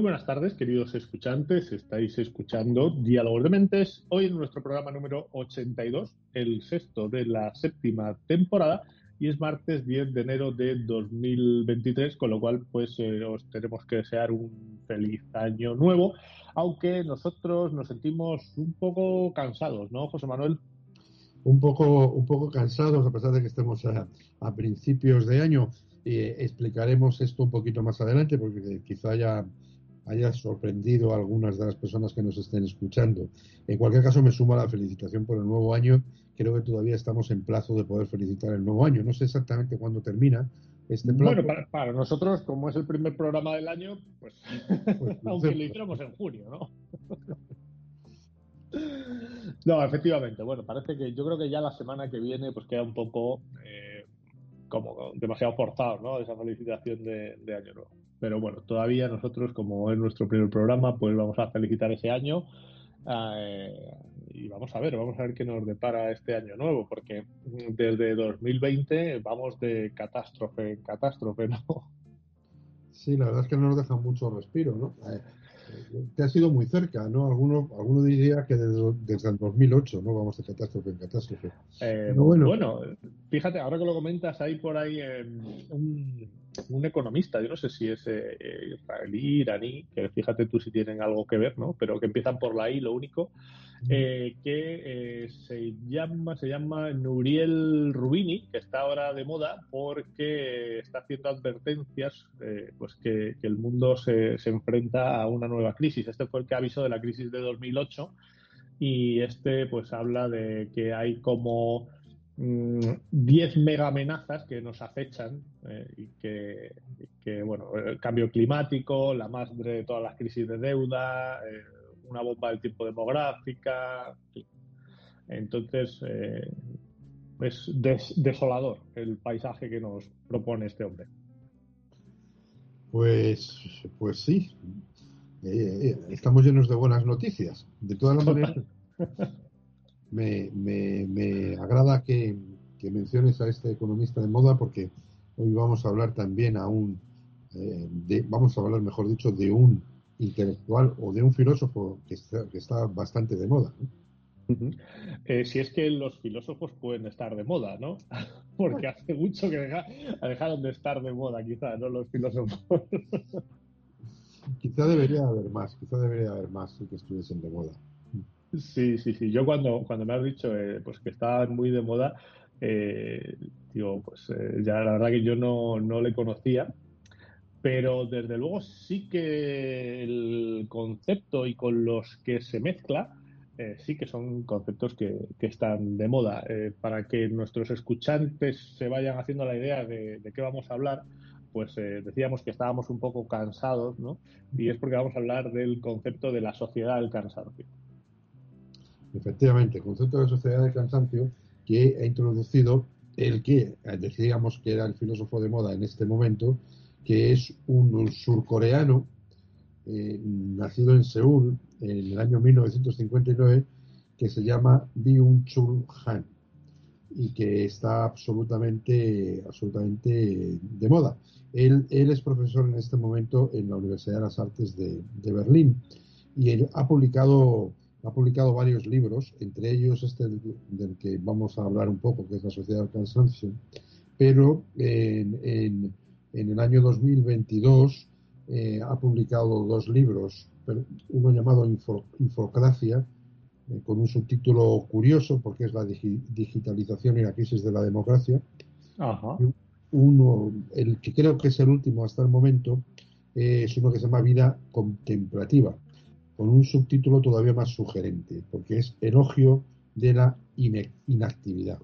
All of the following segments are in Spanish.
Buenas tardes, queridos escuchantes. Estáis escuchando Diálogos de Mentes. Hoy en nuestro programa número 82, el sexto de la séptima temporada, y es martes 10 de enero de 2023, con lo cual pues eh, os tenemos que desear un feliz año nuevo, aunque nosotros nos sentimos un poco cansados, ¿no, José Manuel? Un poco, un poco cansados, a pesar de que estemos a, principios de año. Eh, explicaremos esto un poquito más adelante, porque quizá ya haya sorprendido a algunas de las personas que nos estén escuchando. En cualquier caso, me sumo a la felicitación por el nuevo año. Creo que todavía estamos en plazo de poder felicitar el nuevo año. No sé exactamente cuándo termina este plazo. Bueno, para, nosotros, como es el primer programa del año, pues, pues aunque lo hiciéramos en junio, ¿no? no, efectivamente. Bueno, parece que yo creo que ya la semana que viene pues queda un poco eh, como demasiado forzado, ¿no? Esa felicitación de, de año nuevo. Pero bueno, todavía nosotros, como es nuestro primer programa, pues vamos a felicitar ese año. Eh, y vamos a ver, vamos a ver qué nos depara este año nuevo, porque desde 2020 vamos de catástrofe en catástrofe, ¿no? Sí, la verdad es que no nos deja mucho respiro, ¿no? Eh, te ha sido muy cerca, ¿no? Alguno, alguno diría que desde, desde el 2008, ¿no? Vamos de catástrofe en catástrofe. Eh, bueno. fíjate, ahora que lo comentas, hay por ahí un, un, economista, yo no sé si es eh, israelí, iraní, que fíjate tú si tienen algo que ver, ¿no? Pero que empiezan por la I, lo único, eh, que se llama se llama Nuriel Rubini, que está ahora de moda porque está haciendo advertencias, pues que, que, el mundo se, se enfrenta a una nueva nueva crisis. Este fue el que avisó de la crisis de 2008 y este pues habla de que hay como 10 mm, mega amenazas que nos acechan eh, y, que, bueno, el cambio climático, la madre de todas las crisis de deuda, eh, una bomba del tiempo demográfica. Entonces, eh, es desolador el paisaje que nos propone este hombre. Pues, pues sí, estamos llenos de buenas noticias. De todas maneras, me, me, me agrada que, menciones a este economista de moda porque hoy vamos a hablar también a un, eh, de, vamos a hablar, mejor dicho, de un intelectual o de un filósofo que está, que está bastante de moda. Eh, si es que los filósofos pueden estar de moda, ¿no? Porque hace mucho que dejaron de estar de moda, quizás, ¿no? Los filósofos. Quizá debería haber más, quizá debería haber más que estuviesen de moda. Sí, sí, sí. Yo cuando, cuando me has dicho eh, pues que estaban muy de moda, eh, digo, pues eh, ya la verdad que yo no, no le conocía, pero desde luego sí que el concepto y con los que se mezcla, sí que son conceptos que, que están de moda. para que nuestros escuchantes se vayan haciendo la idea de, de qué vamos a hablar, pues eh, decíamos que estábamos un poco cansados, ¿no? Y es porque vamos a hablar del concepto de la sociedad del cansancio. Efectivamente, el concepto de sociedad del cansancio que ha introducido el que eh, decíamos que era el filósofo de moda en este momento, que es un surcoreano eh, nacido en Seúl en el año 1959, que se llama Byung-Chul Han y que está absolutamente, absolutamente de moda. Él, él, es profesor en este momento en la Universidad de las Artes de, Berlín y él ha publicado, ha publicado varios libros, entre ellos este del, que vamos a hablar un poco, que es La Sociedad del Cansancio, pero en, en, en el año 2022 eh, ha publicado dos libros, uno llamado Infocracia eh, con un subtítulo curioso, porque es la digitalización y la crisis de la democracia. Uno, el que creo que es el último hasta el momento, es uno que se llama Vida Contemplativa, con un subtítulo todavía más sugerente, porque es Elogio de la Inactividad.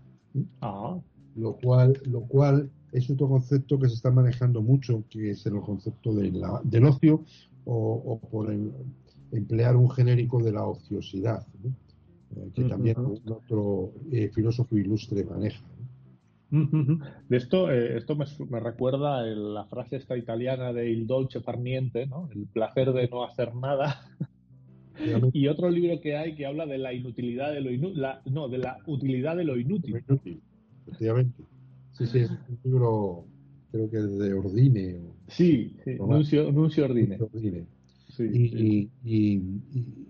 Ah. Lo, cual, lo cual es otro concepto que se está manejando mucho, que es el concepto de la, del ocio o, por emplear un genérico de la ociosidad, eh, que también otro eh, filósofo ilustre maneja. De esto, eh, esto me, recuerda la frase esta italiana de il dolce far niente, ¿no? el placer de no hacer nada. Y otro libro que hay que habla de la inutilidad de lo inútil, no, de la utilidad de lo inútil. efectivamente. Sí, sí, es un libro, creo que de Ordine. sí, sí Nuncio, Ordine. y,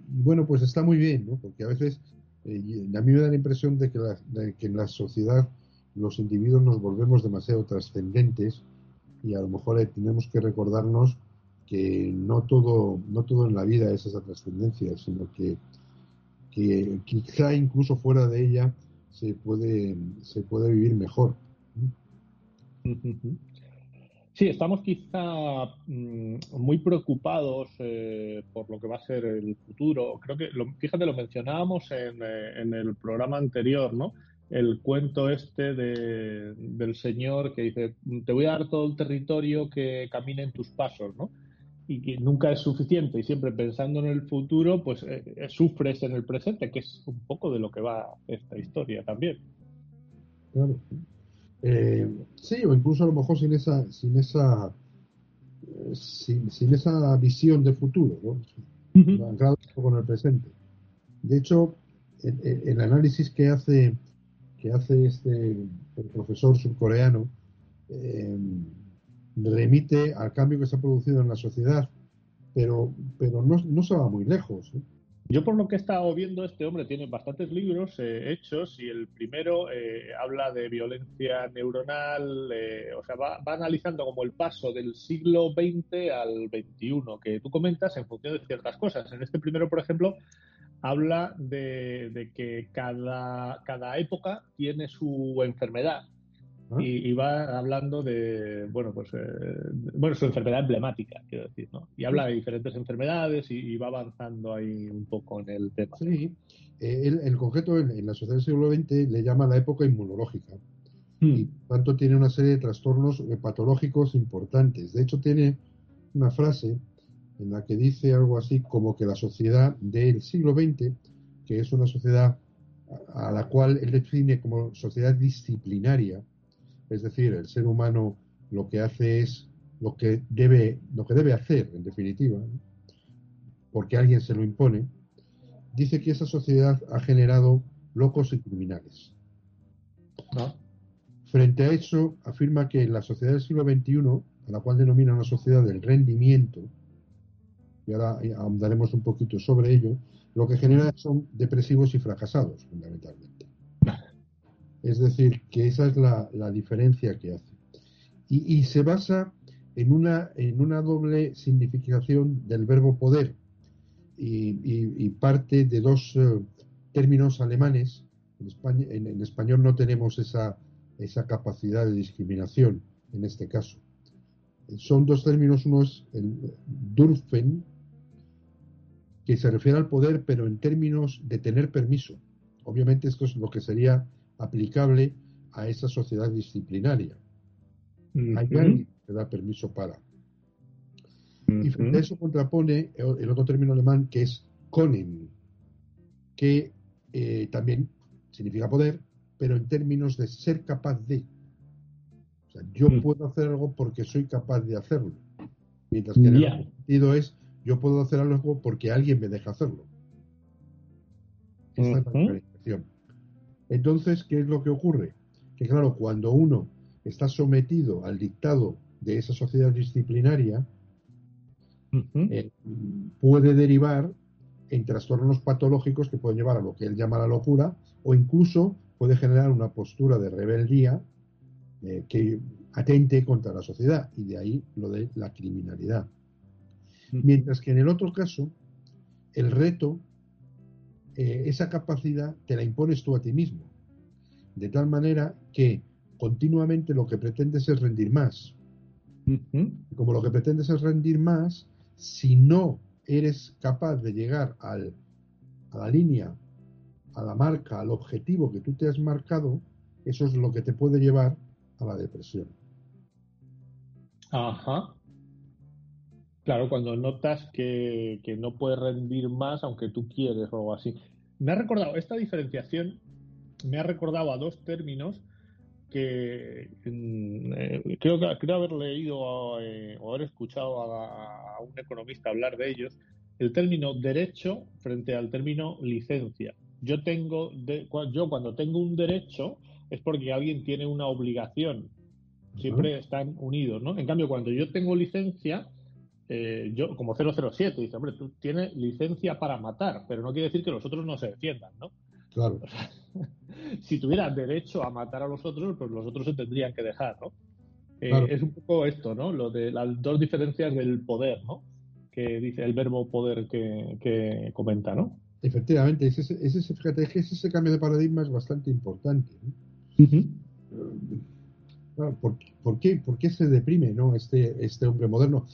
bueno, pues está muy bien, ¿no? Porque a veces eh, a mí me da la impresión de que, de que en la sociedad los individuos nos volvemos demasiado trascendentes y a lo mejor tenemos que recordarnos que no todo, no todo en la vida es esa trascendencia, sino que, que quizá incluso fuera de ella se puede, se puede vivir mejor. Sí, estamos quizá mm, muy preocupados eh, por lo que va a ser el futuro. Creo que, lo, fíjate, lo mencionábamos en, eh, en, el programa anterior, ¿no? El cuento este de, del señor que dice, te voy a dar todo el territorio que camine en tus pasos, ¿no? Y que nunca es suficiente y siempre pensando en el futuro, pues eh, sufres en el presente, que es un poco de lo que va esta historia también. Claro. Eh, sí, o incluso a lo mejor sin esa, sin esa, eh, sin, esa visión de futuro, ¿no? con el presente. De hecho, el, análisis que hace, que hace este el profesor surcoreano eh, remite al cambio que se ha producido en la sociedad, pero, pero no, no se va muy lejos. Yo por lo que he estado viendo, este hombre tiene bastantes libros eh, hechos y el primero eh, habla de violencia neuronal, eh, o sea, va, analizando como el paso del siglo XX al XXI, que tú comentas en función de ciertas cosas. En este primero, por ejemplo, habla de, de que cada, cada época tiene su enfermedad y, va hablando de, bueno, pues, eh, bueno, su enfermedad emblemática, quiero decir, ¿no? Y habla de diferentes enfermedades y, va avanzando ahí un poco en el tema. Sí, eh, el, concreto en, la sociedad del siglo XX le llama la época inmunológica. Hmm. Y tanto tiene una serie de trastornos patológicos importantes. De hecho, tiene una frase en la que dice algo así como que la sociedad del siglo XX, que es una sociedad a la cual él define como sociedad disciplinaria, es decir, el ser humano lo que hace es lo que debe, lo que debe hacer, en definitiva, porque alguien se lo impone, dice que esa sociedad ha generado locos y criminales. Frente a eso, afirma que la sociedad del siglo XXI, a la cual denomina una sociedad del rendimiento, y ahora ahondaremos un poquito sobre ello, lo que genera son depresivos y fracasados, fundamentalmente. Es decir, que esa es la, diferencia que hace. Y, se basa en una, doble significación del verbo poder y, parte de dos eh, términos alemanes. En, español no tenemos esa, capacidad de discriminación en este caso. Son dos términos, uno es el Dürfen, que se refiere al poder, pero en términos de tener permiso. Obviamente esto es lo que sería aplicable a esa sociedad disciplinaria. Hay alguien que da permiso para. Y frente a eso contrapone el otro término alemán que es Können, que eh, también significa poder, pero en términos de ser capaz de. O sea, yo mm. puedo hacer algo porque soy capaz de hacerlo. Mientras que el sentido es yo puedo hacer algo porque alguien me deja hacerlo. Esa es la diferenciación. Entonces, ¿qué es lo que ocurre? Que claro, cuando uno está sometido al dictado de esa sociedad disciplinaria, eh, puede derivar en trastornos patológicos que pueden llevar a lo que él llama la locura o incluso puede generar una postura de rebeldía eh, que atente contra la sociedad y de ahí lo de la criminalidad. Mientras que en el otro caso, el reto eh, esa capacidad te la impones tú a ti mismo. De tal manera que continuamente lo que pretendes es rendir más. Como lo que pretendes es rendir más, si no eres capaz de llegar al, a la línea, a la marca, al objetivo que tú te has marcado, eso es lo que te puede llevar a la depresión. Ajá. Claro, cuando notas que, no puedes rendir más aunque tú quieres o algo así. Me ha recordado, esta diferenciación me ha recordado a dos términos que mm, eh, creo, creo haber leído eh, o haber escuchado a, un economista hablar de ellos, el término derecho frente al término licencia. Yo tengo, yo cuando tengo un derecho es porque alguien tiene una obligación. Siempre están unidos, ¿no? En cambio, cuando yo tengo licencia, eh, yo como 007 dice, hombre, tú tienes licencia para matar, pero no quiere decir que los otros no se defiendan, ¿no? Claro. si tuviera derecho a matar a los otros, pues los otros se tendrían que dejar, ¿no? Eh, es un poco esto, ¿no? Lo de las dos diferencias del poder, ¿no? Que dice el verbo poder que, comenta, ¿no? Efectivamente, ese, ese, fíjate, ese cambio de paradigma es bastante importante. ¿Por, qué, ¿por, qué, se deprime ¿no? este, este hombre moderno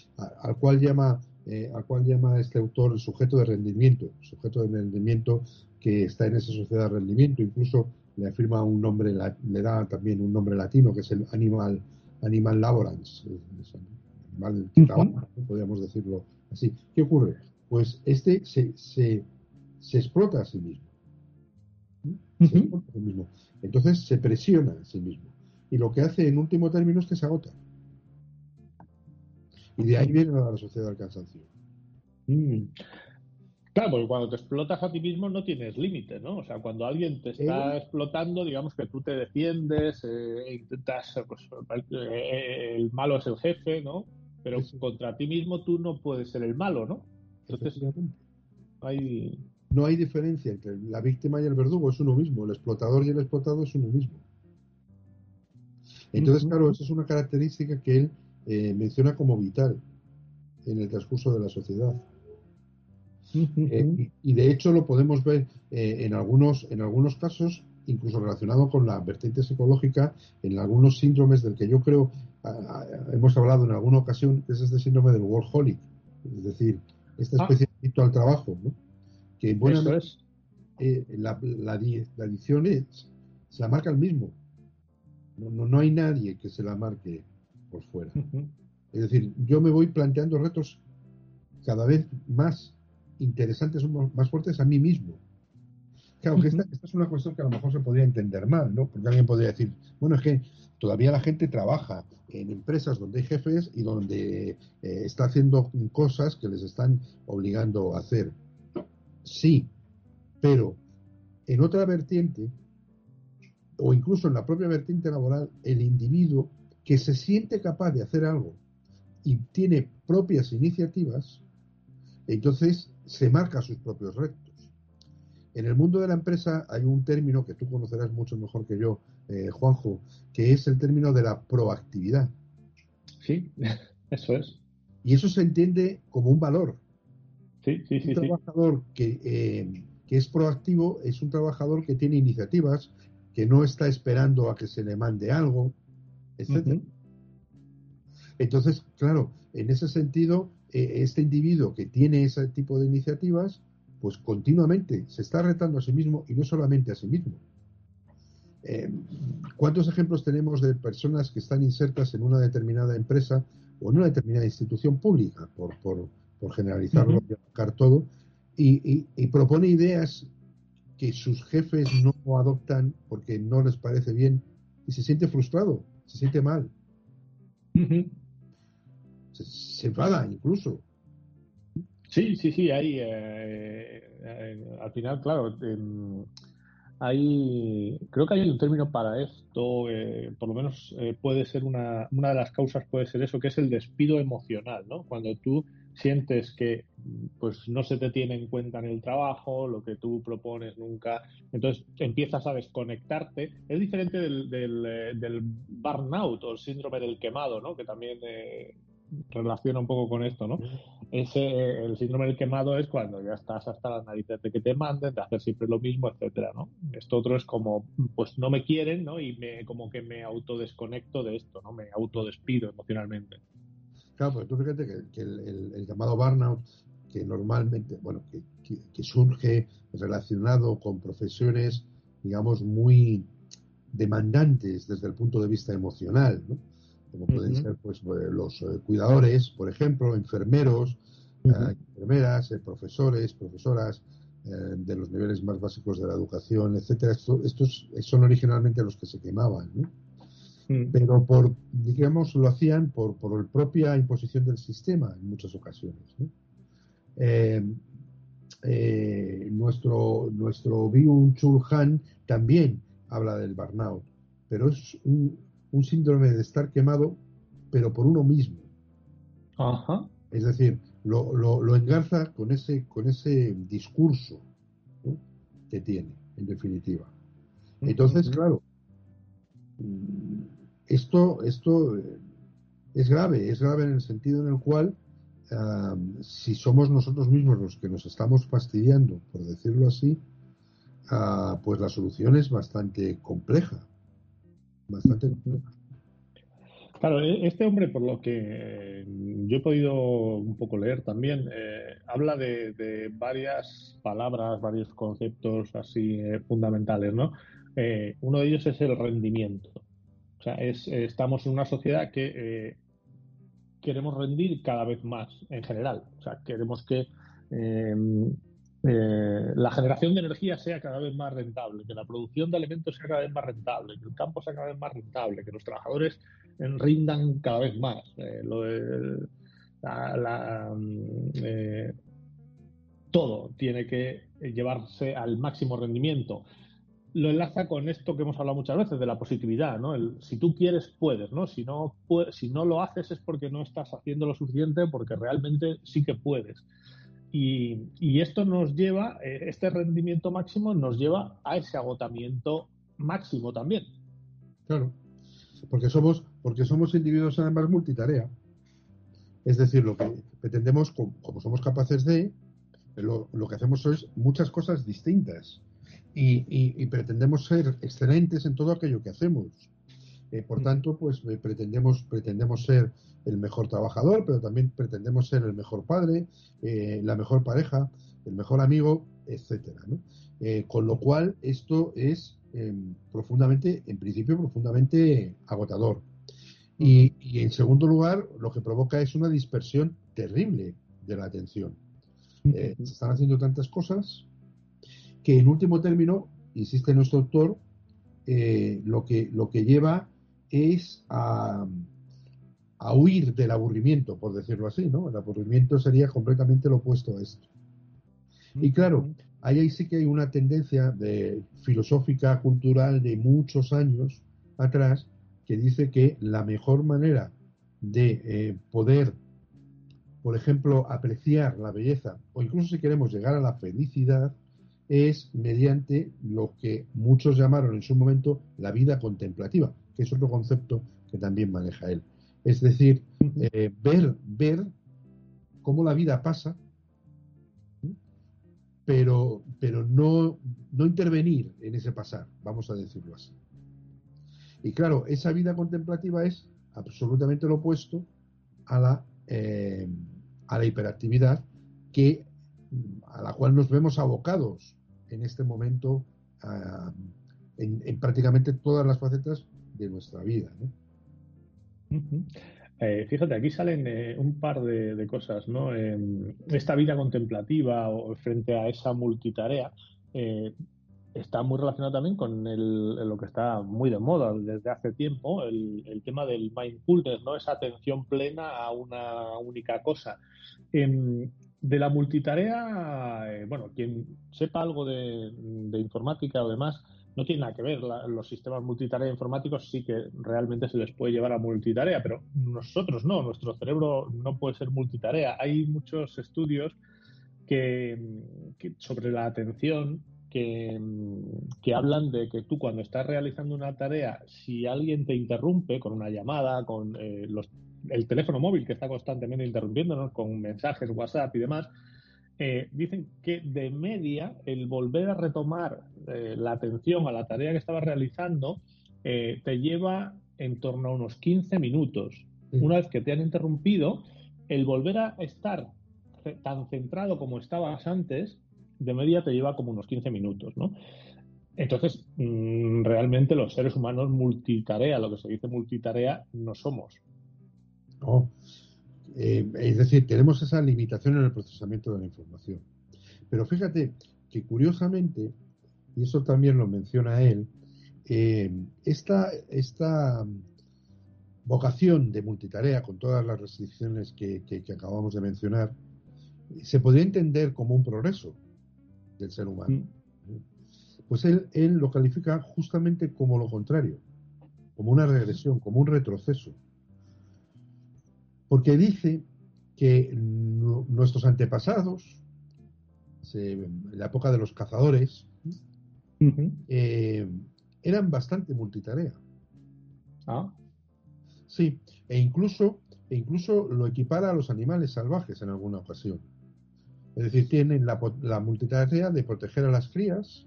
al cual llama eh, al cual llama este autor sujeto de rendimiento, sujeto de rendimiento que está en esa sociedad de rendimiento, incluso le afirma un nombre, le da también un nombre latino que es el animal, animal laborans, animal que trabaja, podríamos decirlo así. ¿Qué ocurre? Pues este se, se, se explota a sí mismo. Se explota a sí mismo. Entonces se presiona a sí mismo. Y lo que hace en último término es que se agota. Y de ahí viene la sociedad del cansancio. Mm. Claro, porque cuando te explotas a ti mismo no tienes límite, ¿no? O sea, cuando alguien te está explotando, digamos que tú te defiendes, eh, intentas, pues, eh, el malo es el jefe, ¿no? Pero contra ti mismo tú no puedes ser el malo, ¿no? Entonces, hay... No hay diferencia entre la víctima y el verdugo, es uno mismo. El explotador y el explotado es uno mismo. Entonces, claro, esa es una característica que él eh, menciona como vital en el transcurso de la sociedad. Eh, y, de hecho lo podemos ver eh, en, algunos, en algunos casos, incluso relacionado con la vertiente psicológica, en algunos síndromes del que yo creo hemos hablado en alguna ocasión, que es este síndrome del workaholic, es decir, esta ah. especie de adicto al trabajo, ¿no? que bueno es. la, la, adicción es, se la marca el mismo. No, no, hay nadie que se la marque por fuera. Es decir, yo me voy planteando retos cada vez más interesantes, más fuertes a mí mismo. Claro, que esta, es una cuestión que a lo mejor se podría entender mal, ¿no? Porque alguien podría decir, bueno, es que todavía la gente trabaja en empresas donde hay jefes y donde eh, está haciendo cosas que les están obligando a hacer. Sí, pero en otra vertiente, o incluso en la propia vertiente laboral, el individuo que se siente capaz de hacer algo y tiene propias iniciativas, entonces se marca sus propios retos. En el mundo de la empresa hay un término que tú conocerás mucho mejor que yo, eh, Juanjo, que es el término de la proactividad. Sí, eso es. Y eso se entiende como un valor. Sí, sí, sí. Un trabajador Que, eh, que es proactivo es un trabajador que tiene iniciativas, que no está esperando a que se le mande algo, etc. Entonces, claro, en ese sentido, eh, este individuo que tiene ese tipo de iniciativas, pues continuamente se está retando a sí mismo y no solamente a sí mismo. Eh, ¿Cuántos ejemplos tenemos de personas que están insertas en una determinada empresa o en una determinada institución pública, por, por, generalizarlo y todo, y, y, propone ideas que sus jefes no adoptan porque no les parece bien y se siente frustrado, se siente mal se, enfada incluso. Sí, sí, sí, hay, eh, eh, al final, claro, hay, creo que hay un término para esto, eh, por lo menos puede ser una, una de las causas puede ser eso, que es el despido emocional, ¿no? Cuando tú sientes que pues no se te tiene en cuenta en el trabajo, lo que tú propones nunca, entonces empiezas a desconectarte. Es diferente del, del, del burnout o el síndrome del quemado, ¿no? Que también relaciona un poco con esto, ¿no? Ese, el síndrome del quemado es cuando ya estás hasta las narices de que te manden, de hacer siempre lo mismo, etcétera, ¿no? Esto otro es como, pues no me quieren, ¿no? Y me, como que me autodesconecto de esto, ¿no? Me autodespido emocionalmente. Claro, pues tú fíjate que, el, llamado burnout, que normalmente, bueno, que, surge relacionado con profesiones, digamos, muy demandantes desde el punto de vista emocional, ¿no? como pueden ser pues, pues los eh, cuidadores, por ejemplo, enfermeros, eh, enfermeras, eh, profesores, profesoras de los niveles más básicos de la educación, etcétera. estos son originalmente los que se quemaban, ¿no? Mm. pero por, digamos, lo hacían por, por la propia imposición del sistema en muchas ocasiones. nuestro, nuestro Byung Chul Han también habla del burnout, pero es un, un síndrome de estar quemado, pero por uno mismo. Es decir, lo, lo, engarza con ese, con ese discurso que tiene, en definitiva. Entonces, claro, esto, esto eh, es grave, es grave en el sentido en el cual si somos nosotros mismos los que nos estamos fastidiando, por decirlo así, ah, pues la solución es bastante compleja bastante Claro, e-, este hombre, por lo que eh, yo he podido un poco leer también, eh, habla de, varias palabras, varios conceptos así fundamentales, ¿no? uno de ellos es el rendimiento. O sea, es, estamos en una sociedad que queremos rendir cada vez más en general. O sea, queremos que eh, la generación de energía sea cada vez más rentable, que la producción de alimentos sea cada vez más rentable, que el campo sea cada vez más rentable, que los trabajadores rindan cada vez más. Eh, mm, eh, todo tiene que llevarse al máximo rendimiento. Lo enlaza con esto que hemos hablado muchas veces de la positividad, ¿no? si tú quieres, puedes, ¿no? Si no, si no lo haces es porque no estás haciendo lo suficiente, porque realmente sí que puedes. Y, esto nos lleva, eh, este rendimiento máximo nos lleva a ese agotamiento máximo también. Claro, porque somos, porque somos individuos además multitarea. Es decir, lo que pretendemos, como, somos capaces de, lo, que hacemos es muchas cosas distintas y, pretendemos ser excelentes en todo aquello que hacemos. Eh, por mm. tanto, pues eh, pretendemos, pretendemos ser el mejor trabajador, pero también pretendemos ser el mejor padre, eh, la mejor pareja, el mejor amigo, etcétera. Con lo cual, esto es em, profundamente, en principio, profundamente agotador. Y, en segundo lugar, lo que provoca es una dispersión terrible de la atención. Eh, se están haciendo tantas cosas que, en último término, insiste nuestro doctor, lo, que, lo que lleva es a, a huir del aburrimiento, por decirlo así, ¿no? El aburrimiento sería completamente lo opuesto a esto. Y claro, ahí sí que hay una tendencia de, filosófica, cultural de muchos años atrás que dice que la mejor manera de eh, poder, por ejemplo, apreciar la belleza o incluso si queremos llegar a la felicidad es mediante lo que muchos llamaron en su momento la vida contemplativa, que es otro concepto que también maneja él. Es decir, eh, ver, ver cómo la vida pasa, pero, pero no, no intervenir en ese pasar, vamos a decirlo así. Y claro, esa vida contemplativa es absolutamente lo opuesto a la, eh, a la hiperactividad que, a la cual nos vemos abocados en este momento ah, en, prácticamente todas las facetas de nuestra vida. Eh, fíjate, aquí salen eh, un par de, cosas, ¿no? esta vida contemplativa o frente a esa multitarea eh, está muy relacionado también con lo que está muy de moda desde hace tiempo, el, tema del mindfulness, ¿no? Esa atención plena a una única cosa. Em, de la multitarea, bueno, quien sepa algo de, informática o demás, no tiene nada que ver. los sistemas multitarea informáticos sí que realmente se les puede llevar a multitarea, pero nosotros no, nuestro cerebro no puede ser multitarea. Hay muchos estudios que, sobre la atención que, hablan de que tú cuando estás realizando una tarea, si alguien te interrumpe con una llamada, con eh, los el teléfono móvil que está constantemente interrumpiéndonos con mensajes, WhatsApp y demás, eh, dicen que de media el volver a retomar eh, la atención a la tarea que estaba realizando eh, te lleva en torno a unos 15 minutos. Una vez que te han interrumpido, el volver a estar tan centrado como estabas antes, de media te lleva como unos 15 minutos, ¿no? Entonces, mm, realmente los seres humanos multitarea, lo que se dice multitarea, no somos. No. Eh, es decir, tenemos esa limitación en el procesamiento de la información. Pero fíjate que curiosamente, y eso también lo menciona él, eh, esta, esta vocación de multitarea, con todas las restricciones que, acabamos de mencionar, se podría entender como un progreso del ser humano. Mm. Pues él, él lo califica justamente como lo contrario, como una regresión, como un retroceso. Porque dice que nuestros antepasados, en la época de los cazadores, eh, eran bastante multitarea. Ah. Sí, e incluso, e incluso lo equipara a los animales salvajes en alguna ocasión. Es decir, tienen la, la multitarea de proteger a las crías,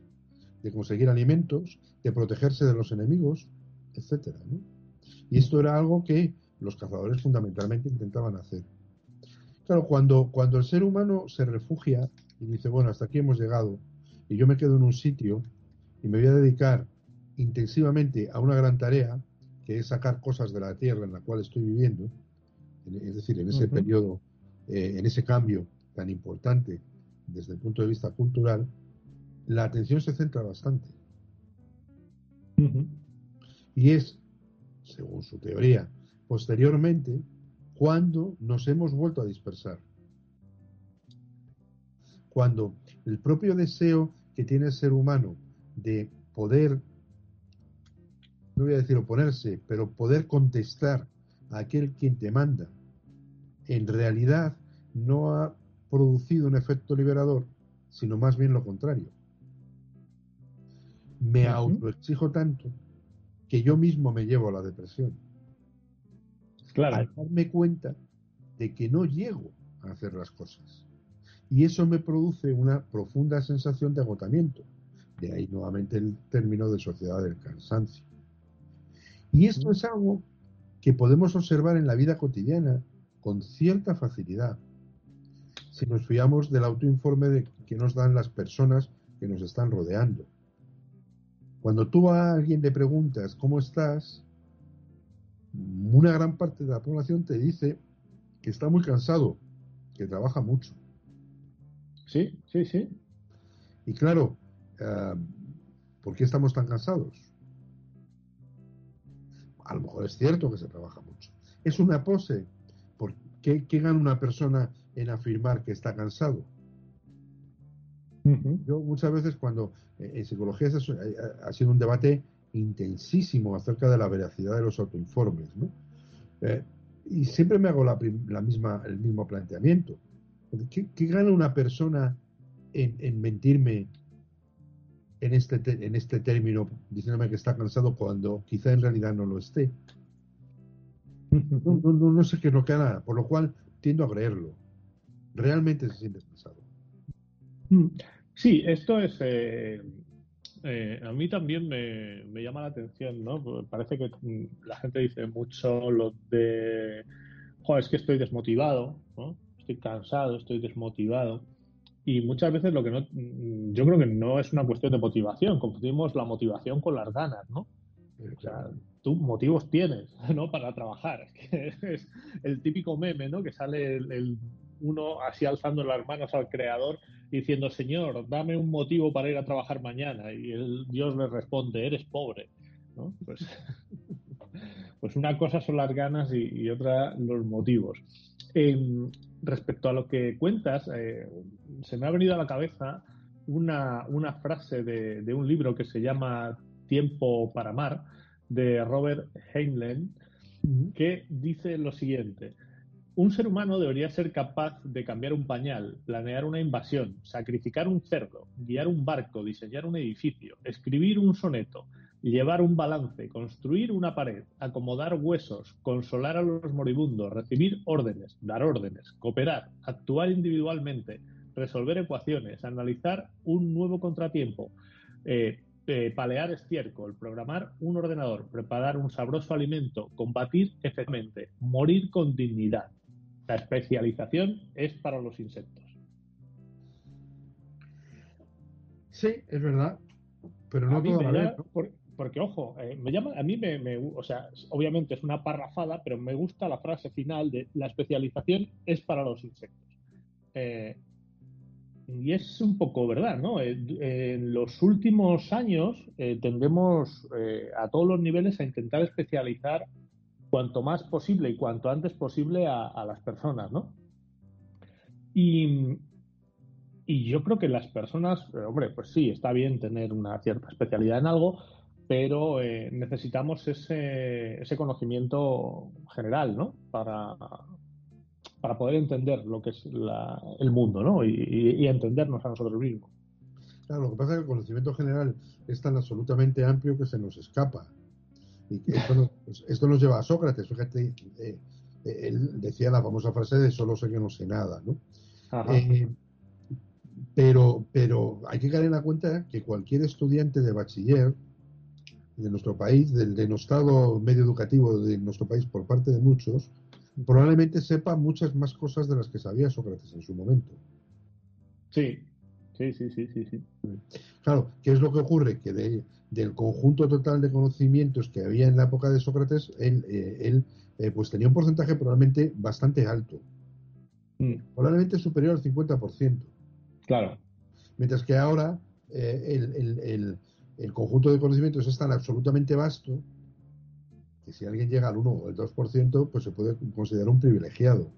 de conseguir alimentos, de protegerse de los enemigos, etcétera. Y esto era algo que los cazadores fundamentalmente intentaban hacer. Claro, cuando, cuando el ser humano se refugia y dice, bueno, hasta aquí hemos llegado, y yo me quedo en un sitio y me voy a dedicar intensivamente a una gran tarea, que es sacar cosas de la tierra en la cual estoy viviendo, es decir, en ese periodo, eh, en ese cambio tan importante desde el punto de vista cultural, la atención se centra bastante. Y es, según su teoría, posteriormente cuando nos hemos vuelto a dispersar. Cuando el propio deseo que tiene el ser humano de poder no voy a decir oponerse, pero poder contestar a aquel quien te manda, en realidad no ha producido un efecto liberador, sino más bien lo contrario. Me autoexijo tanto que yo mismo me llevo a la depresión. Claro. Al darme cuenta de que no llego a hacer las cosas. Y eso me produce una profunda sensación de agotamiento. De ahí nuevamente el término de sociedad del cansancio. Y esto es algo que podemos observar en la vida cotidiana con cierta facilidad si nos fiamos del autoinforme que nos dan las personas que nos están rodeando. Cuando tú a alguien le preguntas cómo estás, una gran parte de la población te dice que está muy cansado, que trabaja mucho. Sí, sí, sí. Y claro, eh, ¿por qué estamos tan cansados? A lo mejor es cierto que se trabaja mucho. Es una pose. ¿Por qué, gana una persona en afirmar que está cansado? Yo muchas veces cuando eh, en psicología ha sido un debate intensísimo acerca de la veracidad de los autoinformes, eh, y siempre me hago la, misma, el mismo planteamiento. ¿Qué, gana una persona en mentirme en este, en este término, diciéndome que está cansado cuando quizá en realidad no lo esté. No, no, no, sé qué es lo que hará, por lo cual tiendo a creerlo. Realmente se siente cansado. Mm. Sí, esto es. Eh, eh, a mí también me, me, llama la atención, ¿no? Parece que mm, la gente dice mucho lo de. Joder, es que estoy desmotivado, ¿no? Estoy cansado, estoy desmotivado. Y muchas veces lo que no, yo creo que no es una cuestión de motivación, confundimos la motivación con las ganas, ¿no? O sea, tú motivos tienes, ¿no? Para trabajar. Es el típico meme, ¿no? Que sale el, uno así alzando las manos al creador diciendo, Señor, dame un motivo para ir a trabajar mañana. Y el Dios le responde, eres pobre, ¿no? Pues, pues una cosa son las ganas y, otra los motivos. Em, respecto a lo que cuentas, eh, se me ha venido a la cabeza una, una frase de, de, un libro que se llama Tiempo para amar, de Robert Heinlein, que dice lo siguiente. Un ser humano debería ser capaz de cambiar un pañal, planear una invasión, sacrificar un cerdo, guiar un barco, diseñar un edificio, escribir un soneto, llevar un balance, construir una pared, acomodar huesos, consolar a los moribundos, recibir órdenes, dar órdenes, cooperar, actuar individualmente, resolver ecuaciones, analizar un nuevo contratiempo, eh, eh, palear estiércol, programar un ordenador, preparar un sabroso alimento, combatir efectivamente, morir con dignidad. La especialización es para los insectos. Sí, es verdad, pero no toda la porque, ojo, eh, me llama, a mí me, o sea, obviamente es una parrafada, pero me gusta la frase final de la especialización es para los insectos. Eh, y es un poco verdad, ¿no? Eh, en los últimos años tendemos a todos los niveles a intentar especializar cuanto más posible y cuanto antes posible a, las personas, ¿no? Y, y yo creo que las personas, eh, hombre, pues sí, está bien tener una cierta especialidad en algo, pero eh, necesitamos ese, conocimiento general, ¿no? Para, para poder entender lo que es el mundo, ¿no? Y, entendernos a nosotros mismos. Claro, lo que pasa es que el conocimiento general es tan absolutamente amplio que se nos escapa. Y esto, nos, lleva a Sócrates. Fíjate, eh, él decía la famosa frase de solo sé que no sé nada, ¿no? Pero, pero hay que caer en la cuenta que cualquier estudiante de bachiller de nuestro país, del denostado medio educativo de nuestro país por parte de muchos, probablemente sepa muchas más cosas de las que sabía Sócrates en su momento. Sí, sí, sí, sí, sí. Claro, ¿qué es lo que ocurre? Que del conjunto total de conocimientos que había en la época de Sócrates, él, eh, eh, pues tenía un porcentaje probablemente bastante alto, mm. probablemente superior al 50%. Claro. Mientras que ahora eh, el, conjunto de conocimientos es tan absolutamente vasto que si alguien llega al 1 o el 2%, pues se puede considerar un privilegiado.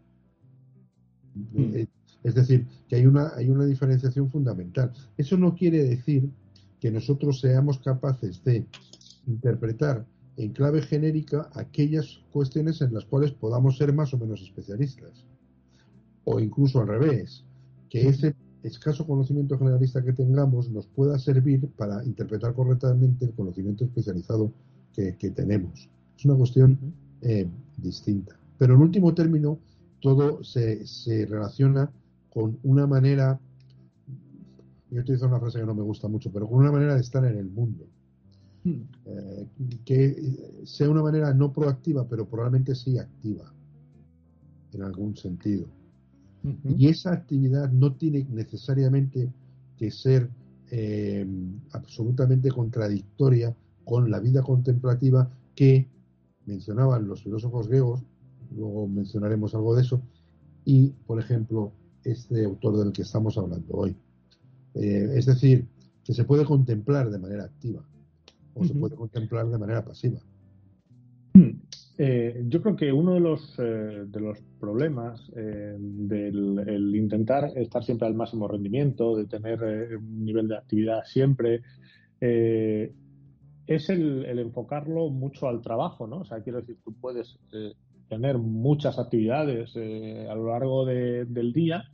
Mm. Es decir, que hay una, hay una diferenciación fundamental. Eso no quiere decir que nosotros seamos capaces de interpretar en clave genérica aquellas cuestiones en las cuales podamos ser más o menos especialistas. O incluso al revés, que ese escaso conocimiento generalista que tengamos nos pueda servir para interpretar correctamente el conocimiento especializado que, tenemos. Es una cuestión eh, distinta. Pero en último término, todo se, relaciona con una manera, yo utilizo una frase que no me gusta mucho, pero con una manera de estar en el mundo. Hmm. Eh, que sea una manera no proactiva, pero probablemente sí activa, en algún sentido. Y esa actividad no tiene necesariamente que ser eh, absolutamente contradictoria con la vida contemplativa que mencionaban los filósofos griegos, luego mencionaremos algo de eso, y, por ejemplo, este autor del que estamos hablando hoy. Eh, es decir, que se puede contemplar de manera activa o se puede contemplar de manera pasiva. Eh, yo creo que uno de los, eh, de los problemas eh, del intentar estar siempre al máximo rendimiento, de tener un nivel de actividad siempre, es el, enfocarlo mucho al trabajo, ¿no? O sea, quiero decir, tú puedes tener muchas actividades a lo largo del día,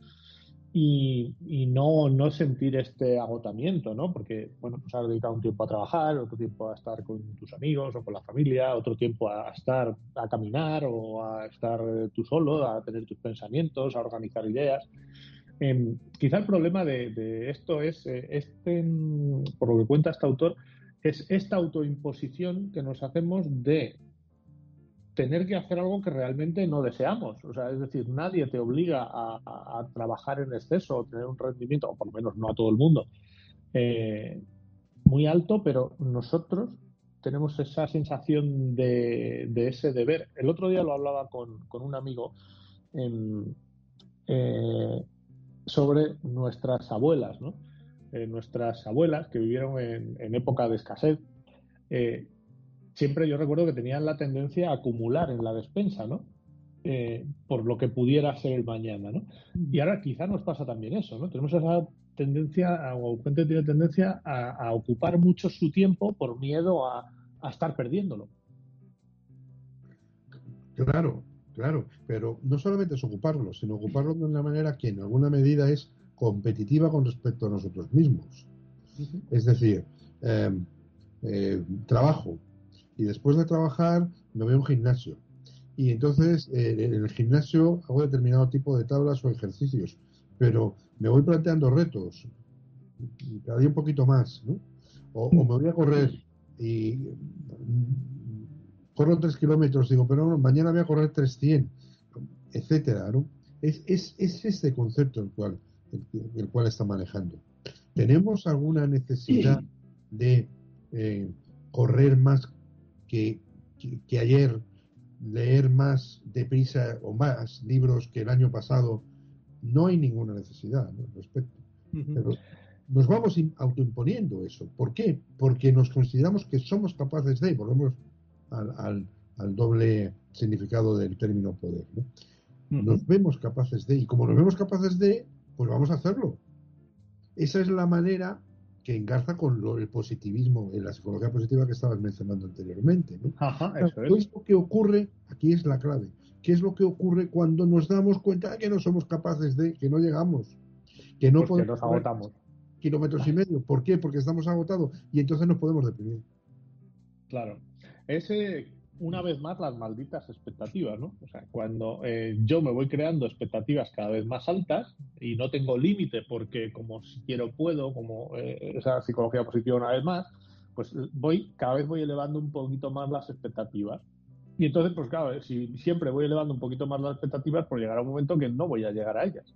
y, y no, no, sentir este agotamiento, ¿no? Porque, bueno, pues has dedicado un tiempo a trabajar, otro tiempo a estar con tus amigos o con la familia, otro tiempo a estar a caminar o a estar tú solo, a tener tus pensamientos, a organizar ideas. Eh, quizá el problema de, de esto es, eh, este, por lo que cuenta este autor, es esta autoimposición que nos hacemos de tener que hacer algo que realmente no deseamos. O sea, es decir, nadie te obliga a, trabajar en exceso o tener un rendimiento, o por lo menos no a todo el mundo, eh, muy alto, pero nosotros tenemos esa sensación de, ese deber. El otro día lo hablaba con, un amigo eh, sobre nuestras abuelas, ¿no? Eh, nuestras abuelas que vivieron en, época de escasez siempre yo recuerdo que tenían la tendencia a acumular en la despensa, ¿no? Eh, por lo que pudiera ser el mañana, ¿no? Y ahora quizá nos pasa también eso, ¿no? Tenemos esa tendencia, o gente tiene tendencia a, ocupar mucho su tiempo por miedo a, estar perdiéndolo. Claro, claro, pero no solamente es ocuparlo, sino ocuparlo de una manera que en alguna medida es competitiva con respecto a nosotros mismos. Es decir, eh, eh, trabajo y después de trabajar me voy a un gimnasio. Y entonces eh, en el gimnasio hago determinado tipo de tablas o ejercicios, pero me voy planteando retos, cada día un poquito más, ¿no? O, me voy a correr y mm, corro tres kilómetros, digo, pero mañana voy a correr 300, etcétera, ¿no? Es, es, es este concepto el cual, el, cual está manejando. ¿Tenemos alguna necesidad de eh, correr más que, que, ayer, leer más deprisa o más libros que el año pasado? No hay ninguna necesidad ¿no? al respecto. Pero nos vamos autoimponiendo eso. ¿Por qué? Porque nos consideramos que somos capaces de, volvemos al, al, doble significado del término poder. ¿no? Nos vemos capaces de, y como nos vemos capaces de, pues vamos a hacerlo. Esa es la manera que engarza con lo, el positivismo, en la psicología positiva que estabas mencionando anteriormente. ¿no? Ajá, eso ¿Qué es lo que ocurre? Aquí es la clave. ¿Qué es lo que ocurre cuando nos damos cuenta de que no somos capaces de, que no llegamos, que no pues podemos nos agotamos. kilómetros y medio? ¿Por qué? Porque estamos agotados y entonces nos podemos deprimir. Claro. Ese una vez más las malditas expectativas, ¿no? O sea, cuando eh, yo me voy creando expectativas cada vez más altas y no tengo límite porque como si quiero puedo, como eh, esa psicología positiva una vez más, pues voy, cada vez voy elevando un poquito más las expectativas. Y entonces, pues claro, si siempre voy elevando un poquito más las expectativas, pues llegará un momento que no voy a llegar a ellas.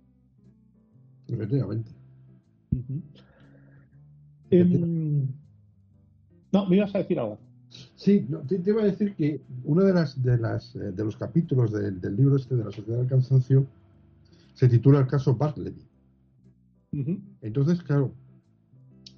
Efectivamente. Em, no, me ibas a decir algo. Sí, te, iba a decir que uno de las de las eh, de los capítulos del libro este de la sociedad del cansancio se titula el caso Bartleby. Entonces, claro,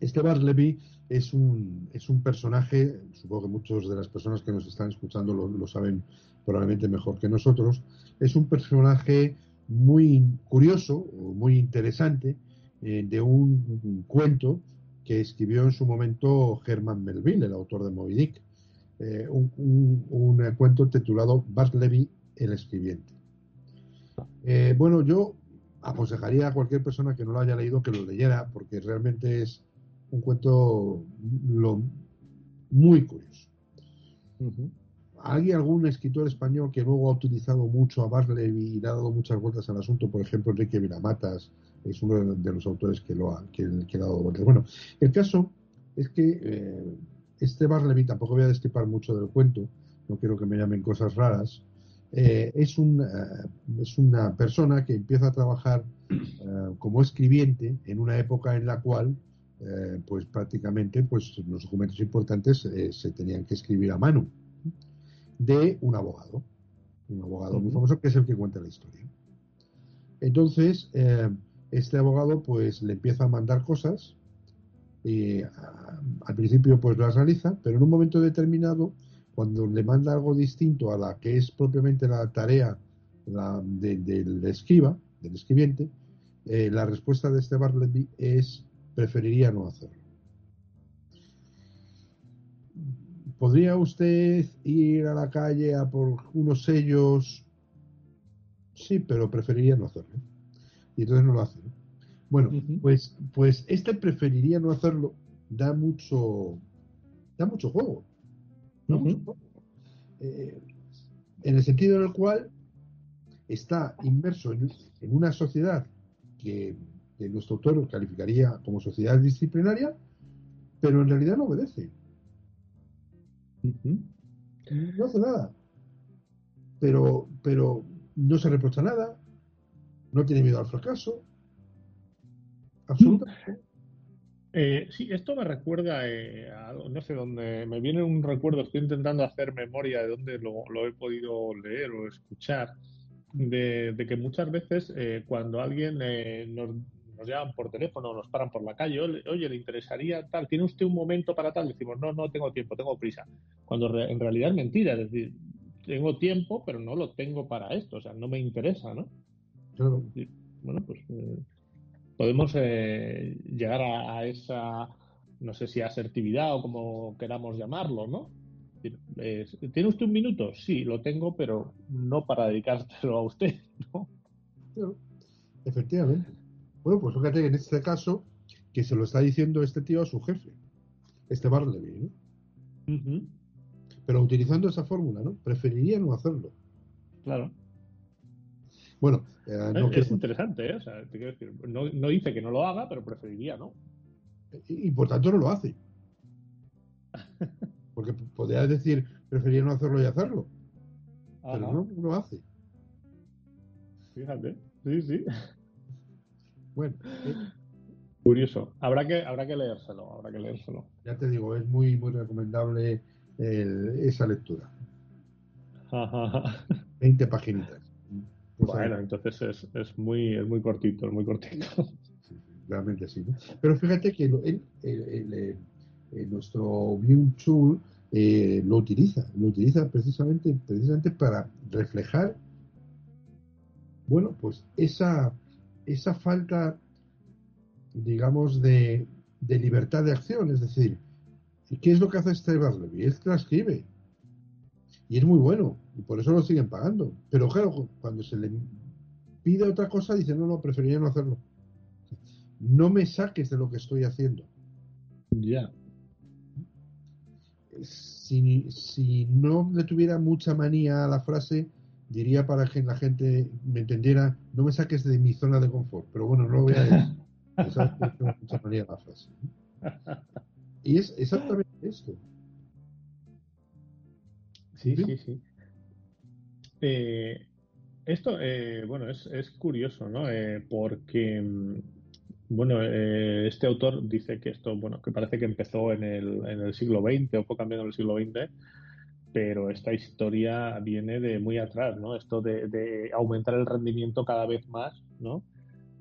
este Bartleby es un, es un personaje, supongo que muchas de las personas que nos están escuchando lo, saben probablemente mejor que nosotros, es un personaje muy curioso, muy interesante, eh, de un, cuento que escribió en su momento Herman Melville, el autor de Moby Dick, eh, un, cuento titulado Bartleby el escribiente. Eh, bueno, yo aconsejaría a cualquier persona que no lo haya leído que lo leyera, porque realmente es un cuento muy curioso. ¿Hay algún escritor español que luego ha utilizado mucho a Bartleby y le ha dado muchas vueltas al asunto? Por ejemplo, Enrique Vilamatas, es uno de los autores que lo ha, que, ha dado vueltas. Bueno, el caso es que eh, este Barleby, tampoco voy a destripar mucho del cuento, no quiero que me llamen cosas raras, eh, es, un, eh, es una persona que empieza a trabajar como escribiente en una época en la cual pues prácticamente pues los documentos importantes se tenían que escribir a mano de un abogado un abogado muy famoso que es el que cuenta la historia. Entonces este abogado pues le empieza a mandar cosas y al principio pues las realiza, pero en un momento determinado, cuando le manda algo distinto a la que es propiamente la tarea del escriba, del escribiente, eh, la respuesta de este Bartleby es preferiría no hacerlo. ¿Podría usted ir a la calle a por unos sellos? Sí, pero preferiría no hacerlo y entonces no lo hace. Bueno, pues, pues este preferiría no hacerlo, da mucho, da mucho juego. Eh, en el sentido en el cual está inmerso en, una sociedad que, nuestro autor calificaría como sociedad disciplinaria, pero en realidad no obedece. No hace nada. Pero, pero no se reprocha nada, no tiene miedo al fracaso. Absolutamente. Eh, sí, esto me recuerda eh, a, no sé dónde, me viene un recuerdo, estoy intentando hacer memoria de dónde lo, he podido leer o escuchar, de, que muchas veces eh, cuando alguien nos, nos llaman por teléfono, nos paran por la calle, oye, ¿le interesaría tal? ¿Tiene usted un momento para tal? Decimos, no, no tengo tiempo, tengo prisa. Cuando en realidad es mentira, es decir, tengo tiempo, pero no lo tengo para esto, o sea, no me interesa, ¿no? Bueno, pues eh, podemos eh, llegar a, esa, no sé si asertividad o como queramos llamarlo, ¿no? ¿Tiene usted un minuto? Sí, lo tengo, pero no para dedicárselo a usted, ¿no? efectivamente. Bueno, pues fíjate en este caso que se lo está diciendo este tío a su jefe, este Barleby, ¿no? Pero utilizando esa fórmula, ¿no? Preferiría no hacerlo. Claro. Bueno, eh, no es, interesante, ¿eh? O sea, te quiero decir, no, no, dice que no lo haga, pero preferiría, ¿no? Y, por tanto no lo hace. Porque podría decir, preferiría no hacerlo y hacerlo. Pero no, lo hace. Fíjate, sí, sí. Bueno. Curioso. Habrá que, habrá que leérselo, habrá que leérselo. Ya te digo, es muy, muy recomendable esa lectura. 20 paginitas. Bueno, entonces es, es, muy, es muy cortito, es muy cortito. realmente sí. Pero fíjate que nuestro View Tool eh, lo utiliza, lo utiliza precisamente, precisamente para reflejar, bueno, pues esa, esa falta, digamos, de, de libertad de acción, es decir, ¿qué es lo que hace este Barleby? Él transcribe, y es muy bueno, y por eso lo siguen pagando. Pero claro, cuando se le pide otra cosa, dice, no, no, preferiría no hacerlo. No me saques de lo que estoy haciendo. Ya si, no le tuviera mucha manía a la frase, diría para que la gente me entendiera, no me saques de mi zona de confort. Pero bueno, no lo voy a decir. mucha manía a la frase. Y es exactamente esto. Sí, sí, sí. Eh, esto, eh, bueno, es, es, curioso, ¿no? Eh, porque mm, bueno, eh, este autor dice que esto, bueno, que parece que empezó en el, en el siglo XX o fue cambiando en el siglo XX, pero esta historia viene de muy atrás, ¿no? Esto de, aumentar el rendimiento cada vez más, ¿no?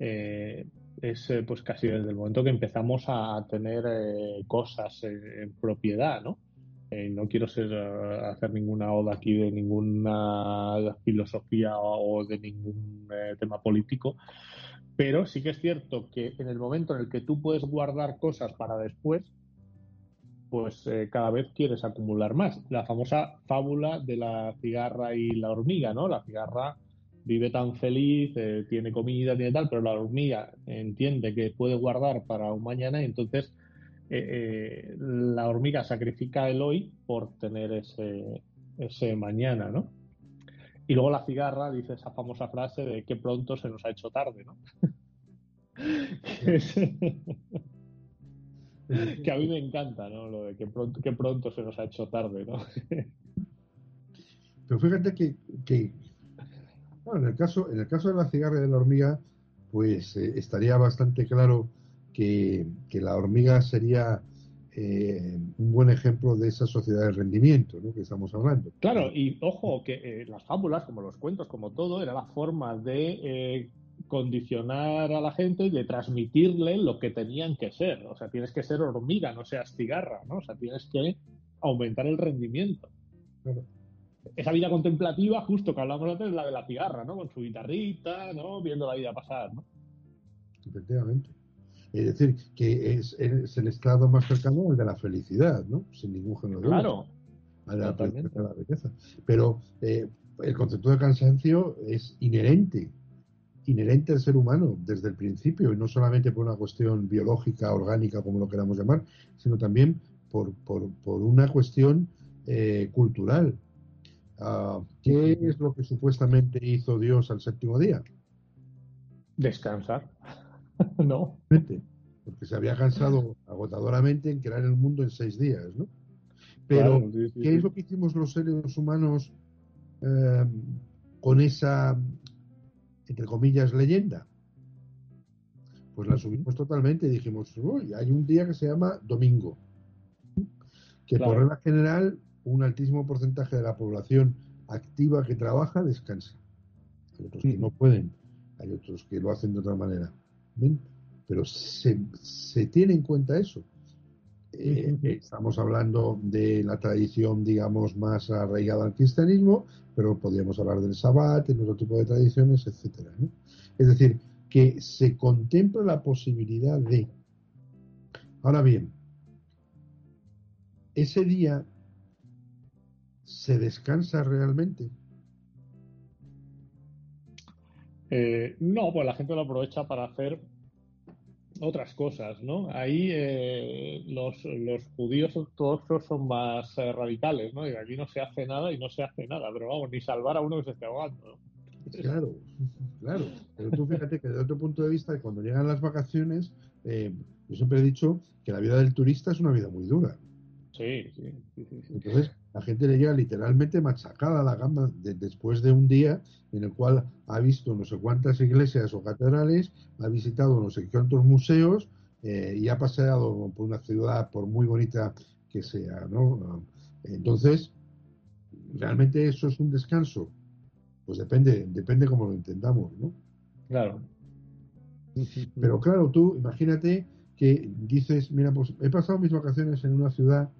Es pues casi desde el momento que empezamos a tener cosas en propiedad, ¿no? No quiero ser hacer ninguna oda aquí de ninguna filosofía o de ningún tema político, pero sí que es cierto que en el momento en el que tú puedes guardar cosas para después, pues eh, cada vez quieres acumular más. La famosa fábula de la cigarra y la hormiga, ¿no? La cigarra vive tan feliz, eh, tiene comida, tiene tal, pero la hormiga entiende que puede guardar para un mañana y entonces eh, la hormiga sacrifica el hoy por tener ese, ese mañana, ¿no? Y luego la cigarra dice esa famosa frase de que pronto se nos ha hecho tarde, ¿no? que a mí me encanta, ¿no? Lo de que pronto, que pronto se nos ha hecho tarde, ¿no? Pero fíjate que, bueno, en el caso, en el caso de la cigarra y de la hormiga, pues eh, estaría bastante claro que, que la hormiga sería eh, un buen ejemplo de esa sociedad de rendimiento ¿no? que estamos hablando. Claro, y ojo, que eh, las fábulas, como los cuentos, como todo, era la forma de eh, condicionar a la gente y de transmitirle lo que tenían que ser. O sea, tienes que ser hormiga, no seas cigarra, ¿no? O sea, tienes que aumentar el rendimiento. Esa vida contemplativa, justo que hablamos antes, es la de la cigarra, ¿no? Con su guitarrita, ¿no? Viendo la vida pasar, ¿no? Efectivamente. Es decir, que es, el estado más cercano al de la felicidad, ¿no? Sin ningún género de Claro. A la, la riqueza. Pero eh, el concepto de cansancio es inherente, inherente al ser humano desde el principio, y no solamente por una cuestión biológica, orgánica, como lo queramos llamar, sino también por, por, por una cuestión eh, cultural. Ah, ¿Qué es lo que supuestamente hizo Dios al séptimo día? Descansar. no. Porque se había cansado agotadoramente en crear el mundo en seis días, ¿no? Pero, ¿qué es lo que hicimos los seres humanos eh, con esa, entre comillas, leyenda? Pues la subimos totalmente y dijimos, uy, hay un día que se llama domingo, que por regla general un altísimo porcentaje de la población activa que trabaja descansa. Hay otros que no pueden, hay otros que lo hacen de otra manera. Pero se, tiene en cuenta eso. Eh, estamos hablando de la tradición, digamos, más arraigada al cristianismo, pero podríamos hablar del sabbat, en otro tipo de tradiciones, etcétera. Es decir, que se contempla la posibilidad de. Ahora bien, ese día se descansa realmente. Eh, no, pues la gente lo aprovecha para hacer otras cosas, ¿no? Ahí eh, los, los judíos ortodoxos son más eh, radicales, ¿no? Y aquí no se hace nada y no se hace nada, pero vamos, ni salvar a uno que se esté ahogando. Claro, claro. Pero tú fíjate que desde otro punto de vista, cuando llegan las vacaciones, eh, yo siempre he dicho que la vida del turista es una vida muy dura. Sí, sí, sí, sí, Entonces, la gente le llega literalmente machacada a la gamba después de un día en el cual ha visto no sé cuántas iglesias o catedrales, ha visitado no sé cuántos museos eh, y ha paseado por una ciudad, por muy bonita que sea, ¿no? Entonces, ¿realmente eso es un descanso? Pues depende, depende cómo lo entendamos, ¿no? Claro. Pero claro, tú imagínate que dices, mira, pues he pasado mis vacaciones en una ciudad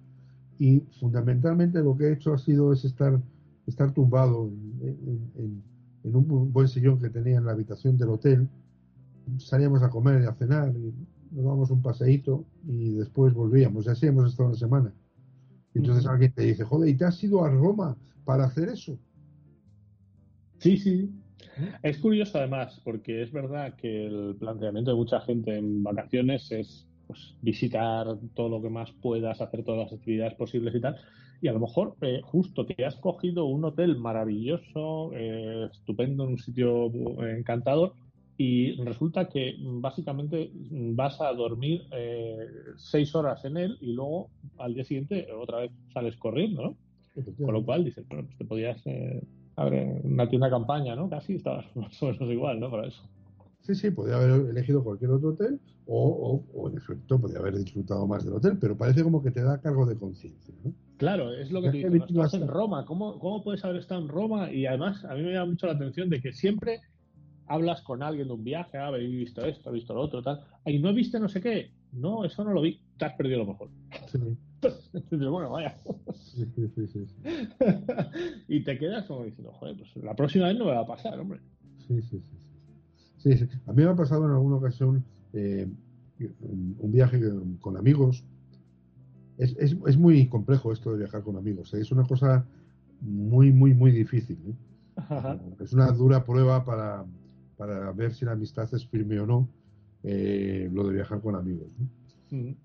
y fundamentalmente lo que he hecho ha sido es estar, estar tumbado en, un buen sillón que tenía en la habitación del hotel. Salíamos a comer y a cenar y nos dábamos un paseíto y después volvíamos. Y así hemos estado una semana. Y entonces alguien te dice, joder, ¿y te has ido a Roma para hacer eso? Sí, sí. Es curioso además, porque es verdad que el planteamiento de mucha gente en vacaciones es pues, visitar todo lo que más puedas, hacer todas las actividades posibles y tal. Y a lo mejor eh, justo te has cogido un hotel maravilloso, eh, estupendo, en un sitio encantador, y resulta que básicamente vas a dormir eh, seis horas en él y luego al día siguiente otra vez sales corriendo, ¿no? Con lo cual dices, bueno, pues te podías abrir una tienda de campaña, ¿no? Casi estabas más o menos igual, ¿no? Para eso. Sí, sí, podría haber elegido cualquier otro hotel o, en efecto podría haber disfrutado más del hotel, pero parece como que te da cargo de conciencia. ¿no? Claro, es lo que te digo. Estás en Roma, ¿Cómo, ¿cómo puedes haber estado en Roma? Y además, a mí me llama mucho la atención de que siempre hablas con alguien de un viaje, ah, visto esto, he visto lo otro, tal. Y no viste no sé qué. No, eso no lo vi. Te has perdido lo mejor. Sí. bueno, vaya. Sí, sí, sí, y te quedas como diciendo, joder, pues la próxima vez no me va a pasar, hombre. Sí, sí, sí. Sí, sí. A mí me ha pasado en alguna ocasión eh, un viaje con amigos. Es, es, es, muy complejo esto de viajar con amigos. ¿eh? Es una cosa muy, muy, muy difícil. ¿eh? Es una dura prueba para, para, ver si la amistad es firme o no, lo de viajar con amigos.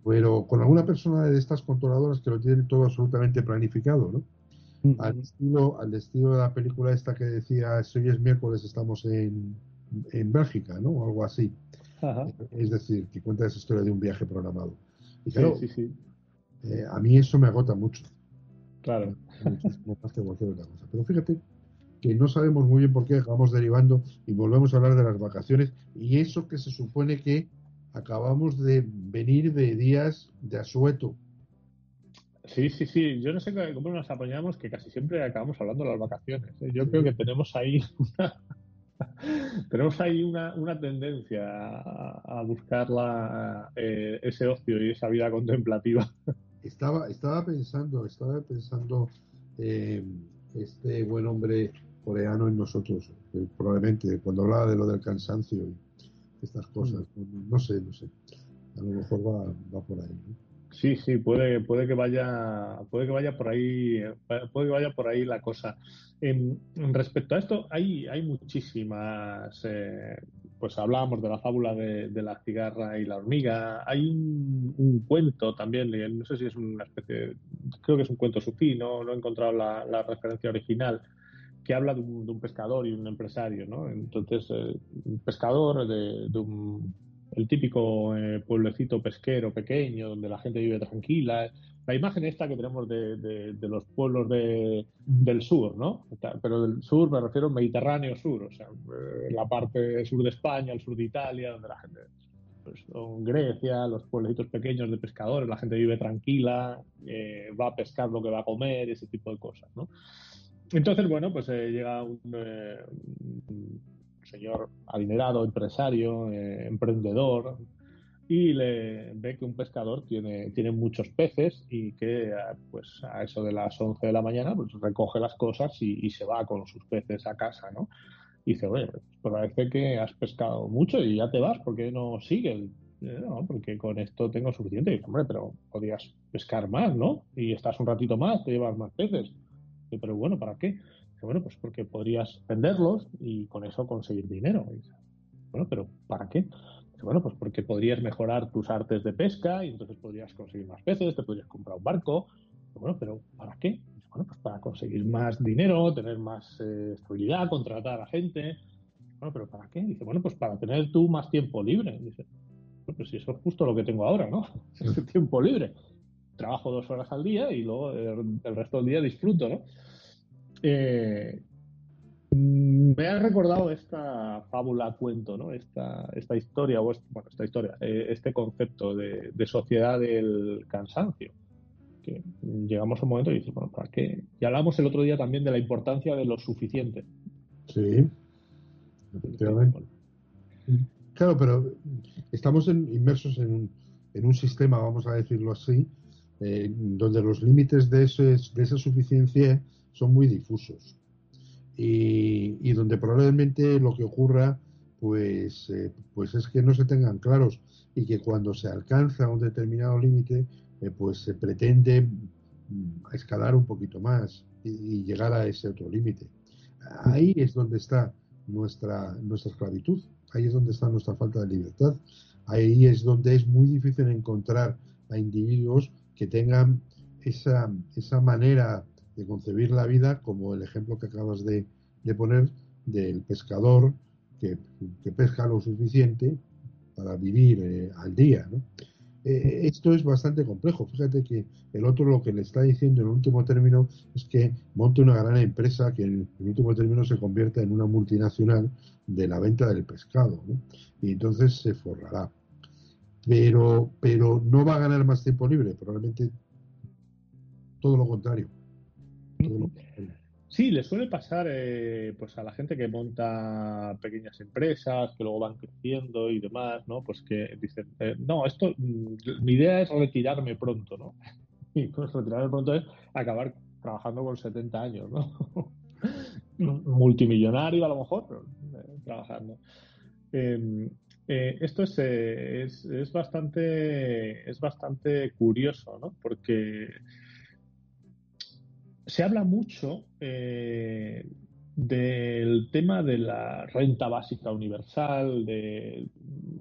Pero con alguna persona de estas controladoras que lo tienen todo absolutamente planificado, ¿no? al, estilo, al estilo de la película esta que decía, si hoy es miércoles, estamos en, en Bélgica, ¿no? O algo así. Es decir, que cuenta esa historia de un viaje programado. Y claro, sí, sí, eh, a mí eso me agota mucho. Claro. Pero fíjate que no sabemos muy bien por qué acabamos derivando y volvemos a hablar de las vacaciones y eso que se supone que acabamos de venir de días de asueto. Sí, sí, sí. Yo no sé cómo nos apoyamos que casi siempre acabamos hablando de las vacaciones. ¿eh? Yo creo que tenemos ahí una, tenemos ahí una, una tendencia a, buscar eh, ese ocio y esa vida contemplativa. Estaba, estaba pensando, estaba pensando eh, este buen hombre coreano en nosotros, probablemente cuando hablaba de lo del cansancio y estas cosas, mm. no, sé, no sé, a lo mejor va, va por ahí. Sí, sí, puede, puede que vaya, puede que vaya por ahí, puede que vaya por ahí la cosa. En, respecto a esto, hay, hay muchísimas, eh, pues hablábamos de la fábula de, la cigarra y la hormiga. Hay un, cuento también, no sé si es una especie, creo que es un cuento sufí, no, no he encontrado la, referencia original, que habla de un, pescador y un empresario, ¿no? Entonces, eh, un pescador de un el típico eh, pueblecito pesquero pequeño donde la gente vive tranquila. La imagen esta que tenemos de, los pueblos del sur, ¿no? Pero del sur me refiero al Mediterráneo sur, o sea, eh, la parte sur de España, el sur de Italia, donde la gente, pues, Grecia, los pueblecitos pequeños de pescadores, la gente vive tranquila, eh, va a pescar lo que va a comer, ese tipo de cosas, ¿no? Entonces, bueno, pues llega un señor adinerado, empresario, eh, emprendedor, y le ve que un pescador tiene, tiene muchos peces y que pues a eso de las 11 de la mañana pues recoge las cosas y, se va con sus peces a casa, ¿no? Y dice, oye, pues parece que has pescado mucho y ya te vas, ¿por qué no sigues? No, porque con esto tengo suficiente. Y dice, hombre, pero podrías pescar más, ¿no? Y estás un ratito más, te llevas más peces. pero bueno, ¿para qué? Bueno, pues porque podrías venderlos y con eso conseguir dinero. bueno, pero ¿para qué? Bueno, pues porque podrías mejorar tus artes de pesca y entonces podrías conseguir más peces, te podrías comprar un barco. Bueno, pero ¿para qué? Bueno, pues para conseguir más dinero, tener más eh, estabilidad, contratar a gente. Bueno, pero ¿para qué? Dice, bueno, pues para tener tú más tiempo libre. Dice, pues si eso es justo lo que tengo ahora, ¿no? Ese tiempo libre. Trabajo dos horas al día y luego el, resto del día disfruto, ¿no? Eh, me ha recordado esta fábula, cuento, ¿no? Esta, esta historia, o bueno, esta historia, eh, este concepto de, sociedad del cansancio. Que llegamos a un momento y dices, bueno, ¿para qué? Y hablamos el otro día también de la importancia de lo suficiente. Sí, efectivamente. Claro, pero estamos inmersos en un, en un, sistema, vamos a decirlo así, eh, donde los límites de, de esa suficiencia son muy difusos y, donde probablemente lo que ocurra pues, eh, pues es que no se tengan claros y que cuando se alcanza un determinado límite eh, pues se pretende mm, escalar un poquito más y, llegar a ese otro límite. Ahí es donde está nuestra, nuestra esclavitud, ahí es donde está nuestra falta de libertad, ahí es donde es muy difícil encontrar a individuos que tengan esa, esa manera de concebir la vida, como el ejemplo que acabas de, poner del pescador que, pesca lo suficiente para vivir eh, al día. Eh, esto es bastante complejo. Fíjate que el otro lo que le está diciendo en último término es que monte una gran empresa que en, último término se convierta en una multinacional de la venta del pescado. Y entonces se forrará. Pero, pero no va a ganar más tiempo libre, probablemente todo lo contrario. Sí, le suele pasar eh, pues a la gente que monta pequeñas empresas, que luego van creciendo y demás, ¿no? Pues que dicen, eh, no, esto, mm, mi idea es retirarme pronto, ¿no? Y pues retirarme pronto es acabar trabajando con 70 años, ¿no? Multimillonario a lo mejor, pero eh, trabajando. Em, esto es, es, es, bastante es bastante curioso, ¿no? Porque se habla mucho eh, del tema de la renta básica universal, de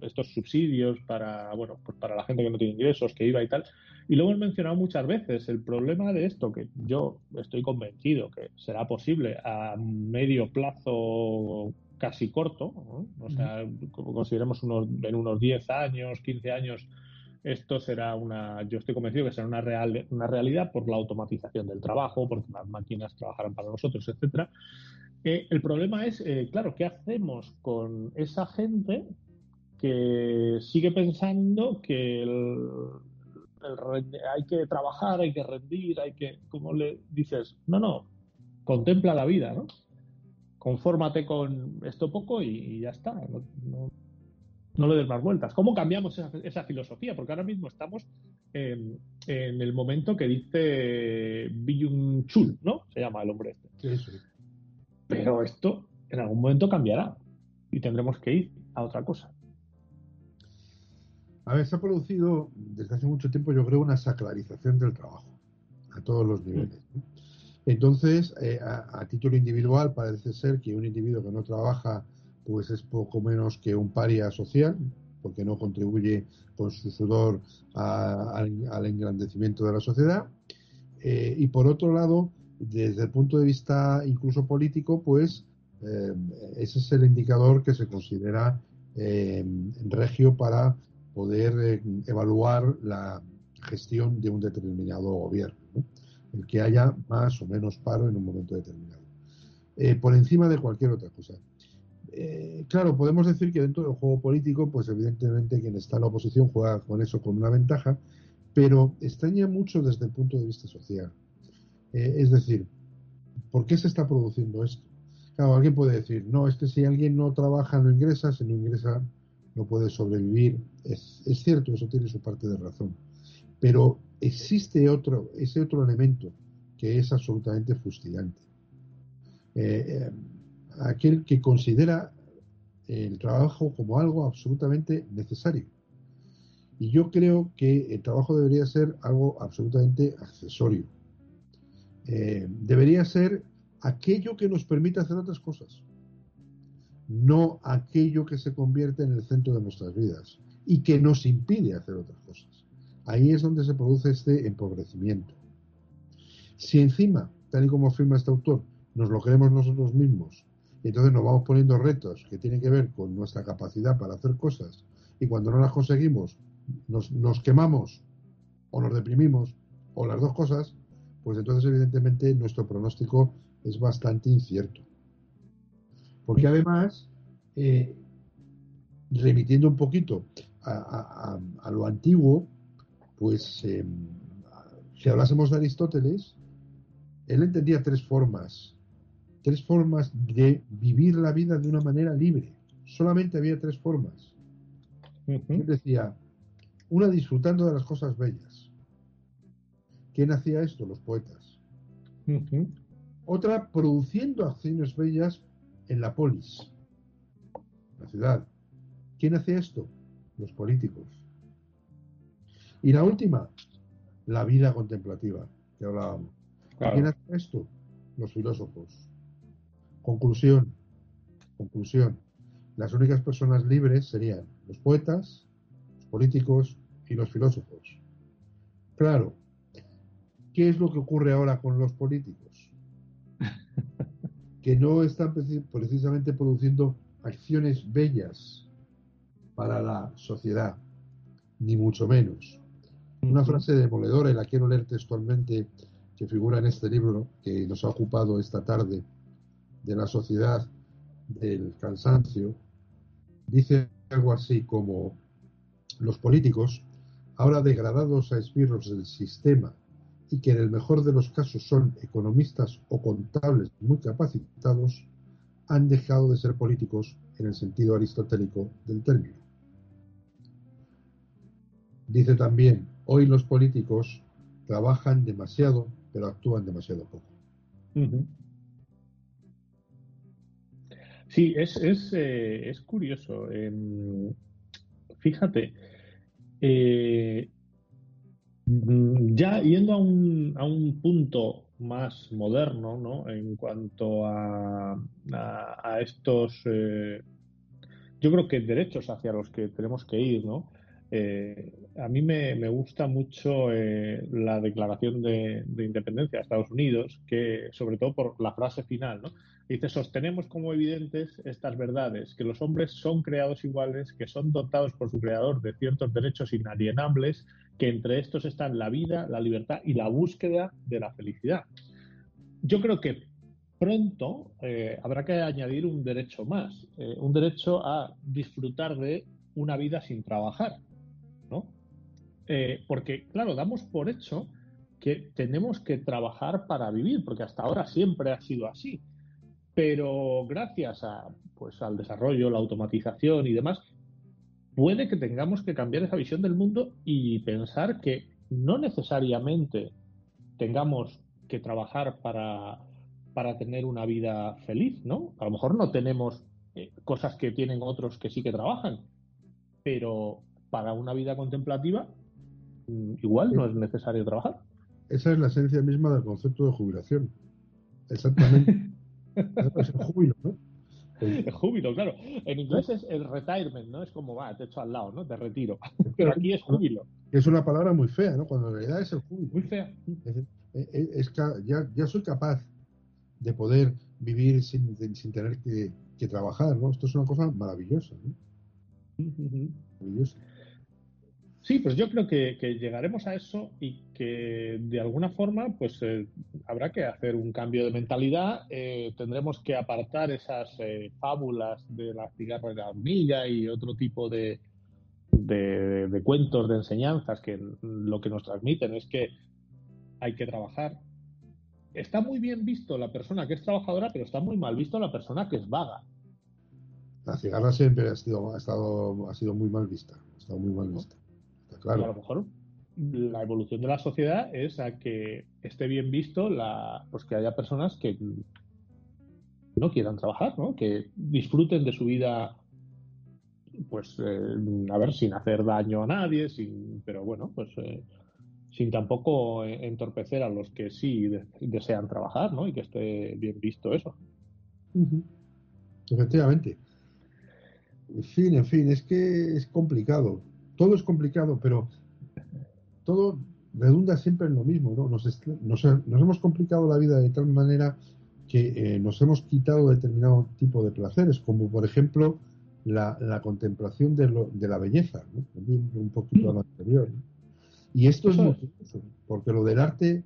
estos subsidios para, bueno, pues para la gente que no tiene ingresos, que iba y tal. Y lo hemos mencionado muchas veces. El problema de esto, que yo estoy convencido que será posible a medio plazo casi corto, o sea, como consideremos unos, en unos 10 años, 15 años, esto será una, yo estoy convencido que será una, real, una realidad por la automatización del trabajo, porque las máquinas trabajarán para nosotros, etcétera. Eh, el problema es, eh, claro, ¿qué hacemos con esa gente que sigue pensando que hay que trabajar, hay que rendir, hay que, como le dices, no, no, contempla la vida, ¿no? Confórmate con esto poco y, ya está. no le des más vueltas. ¿Cómo cambiamos esa, filosofía? Porque ahora mismo estamos en, el momento que dice Byung Chul, ¿no? Se llama el hombre este. Sí, Pero esto en algún momento cambiará y tendremos que ir a otra cosa. A ver, se ha producido desde hace mucho tiempo, yo creo, una sacralización del trabajo a todos los niveles. Entonces, eh, a, título individual, parece ser que un individuo que no trabaja pues es poco menos que un paria social, porque no contribuye con su sudor al engrandecimiento de la sociedad. Eh, y por otro lado, desde el punto de vista incluso político, pues eh, ese es el indicador que se considera eh, regio para poder evaluar la gestión de un determinado gobierno, el que haya más o menos paro en un momento determinado, por encima de cualquier otra cosa. Eh, claro, podemos decir que dentro del juego político, pues evidentemente quien está en la oposición juega con eso con una ventaja, pero extraña mucho desde el punto de vista social. Eh, es decir, ¿por qué se está produciendo esto? Claro, alguien puede decir, no, es que si alguien no trabaja, no ingresa, si no ingresa, no puede sobrevivir. Es, cierto, eso tiene su parte de razón. Pero existe otro, ese otro elemento que es absolutamente fustigante. Eh, aquel que considera el trabajo como algo absolutamente necesario. Y yo creo que el trabajo debería ser algo absolutamente accesorio. Eh, debería ser aquello que nos permita hacer otras cosas. no aquello que se convierte en el centro de nuestras vidas y que nos impide hacer otras cosas. Ahí es donde se produce este empobrecimiento. Si encima, tal y como afirma este autor, nos lo creemos nosotros mismos, y entonces nos vamos poniendo retos que tienen que ver con nuestra capacidad para hacer cosas, y cuando no las conseguimos, nos, nos quemamos o nos deprimimos, o las dos cosas, pues entonces evidentemente nuestro pronóstico es bastante incierto. Porque además, eh, remitiendo un poquito a, lo antiguo, pues em, si hablásemos de Aristóteles, él entendía tres formas, tres formas de vivir la vida de una manera libre. Solamente había tres formas. Él decía, una disfrutando de las cosas bellas. ¿Quién hacía esto? Los poetas. Otra produciendo acciones bellas en la polis, la ciudad. ¿Quién hace esto? Los políticos. Y la última, la vida contemplativa, que hablábamos. ¿Quién hace esto? Los filósofos. Conclusión, conclusión. Las únicas personas libres serían los poetas, los políticos y los filósofos. Claro, ¿qué es lo que ocurre ahora con los políticos? que no están precisamente produciendo acciones bellas para la sociedad, ni mucho menos. Una frase demoledora, y la quiero leer textualmente, que figura en este libro que nos ha ocupado esta tarde, de la sociedad del cansancio, dice algo así como los políticos, ahora degradados a esbirros del sistema y que en el mejor de los casos son economistas o contables muy capacitados, han dejado de ser políticos en el sentido aristotélico del término. Dice también, hoy los políticos trabajan demasiado, pero actúan demasiado poco. Sí, es, es, eh, es curioso. Em, fíjate, eh, Mm, ya yendo a un, a un punto más moderno, ¿no? En cuanto a, a, estos, eh, yo creo que derechos hacia los que tenemos que ir, ¿no? Eh, a mí me, gusta mucho eh, la declaración de, de, independencia de Estados Unidos, que sobre todo por la frase final, ¿no? Dice, sostenemos como evidentes estas verdades, que los hombres son creados iguales, que son dotados por su creador de ciertos derechos inalienables, que entre estos están la vida, la libertad y la búsqueda de la felicidad. Yo creo que pronto eh, habrá que añadir un derecho más, un derecho a disfrutar de una vida sin trabajar. Eh, porque, claro, damos por hecho que tenemos que trabajar para vivir, porque hasta ahora siempre ha sido así. Pero gracias a, pues, al desarrollo, la automatización y demás, puede que tengamos que cambiar esa visión del mundo y pensar que no necesariamente tengamos que trabajar para, para tener una vida feliz, ¿no? A lo mejor no tenemos eh, cosas que tienen otros que sí que trabajan, pero para una vida contemplativa igual no es necesario trabajar. Esa es la esencia misma del concepto de jubilación. Exactamente. es el júbilo, ¿no? El júbilo, claro. En inglés es el retirement, ¿no? Es como, va, te echo al lado, ¿no? Te retiro. Pero aquí es júbilo. Es una palabra muy fea, ¿no? Cuando en realidad es el júbilo. Muy fea. Es, ya, ya soy capaz de poder vivir sin, sin tener que, que, trabajar, ¿no? Esto es una cosa maravillosa, ¿no? Maravillosa. Sí, pues yo creo que, llegaremos a eso y que de alguna forma pues eh, habrá que hacer un cambio de mentalidad, eh, tendremos que apartar esas eh, fábulas de la cigarra de la hormiga y otro tipo de, de, cuentos, de enseñanzas que lo que nos transmiten es que hay que trabajar. Está muy bien visto la persona que es trabajadora, pero está muy mal visto la persona que es vaga. La cigarra siempre ha sido, ha estado, ha sido muy mal vista, ha estado muy mal vista. A lo mejor la evolución de la sociedad es a que esté bien visto la, pues que haya personas que no quieran trabajar, ¿no? Que disfruten de su vida, pues, eh, a ver, sin hacer daño a nadie, sin, pero bueno, pues, eh, sin tampoco entorpecer a los que sí desean trabajar, ¿no? Y que esté bien visto eso. Efectivamente. En fin, en fin, es que es complicado. Todo es complicado, pero todo redunda siempre en lo mismo, ¿no? Nos, nos, hemos complicado la vida de tal manera que eh, nos hemos quitado determinado tipo de placeres, como por ejemplo la, contemplación de, lo, de, la belleza, ¿no? un poquito a lo anterior. Y esto es muy porque lo del arte,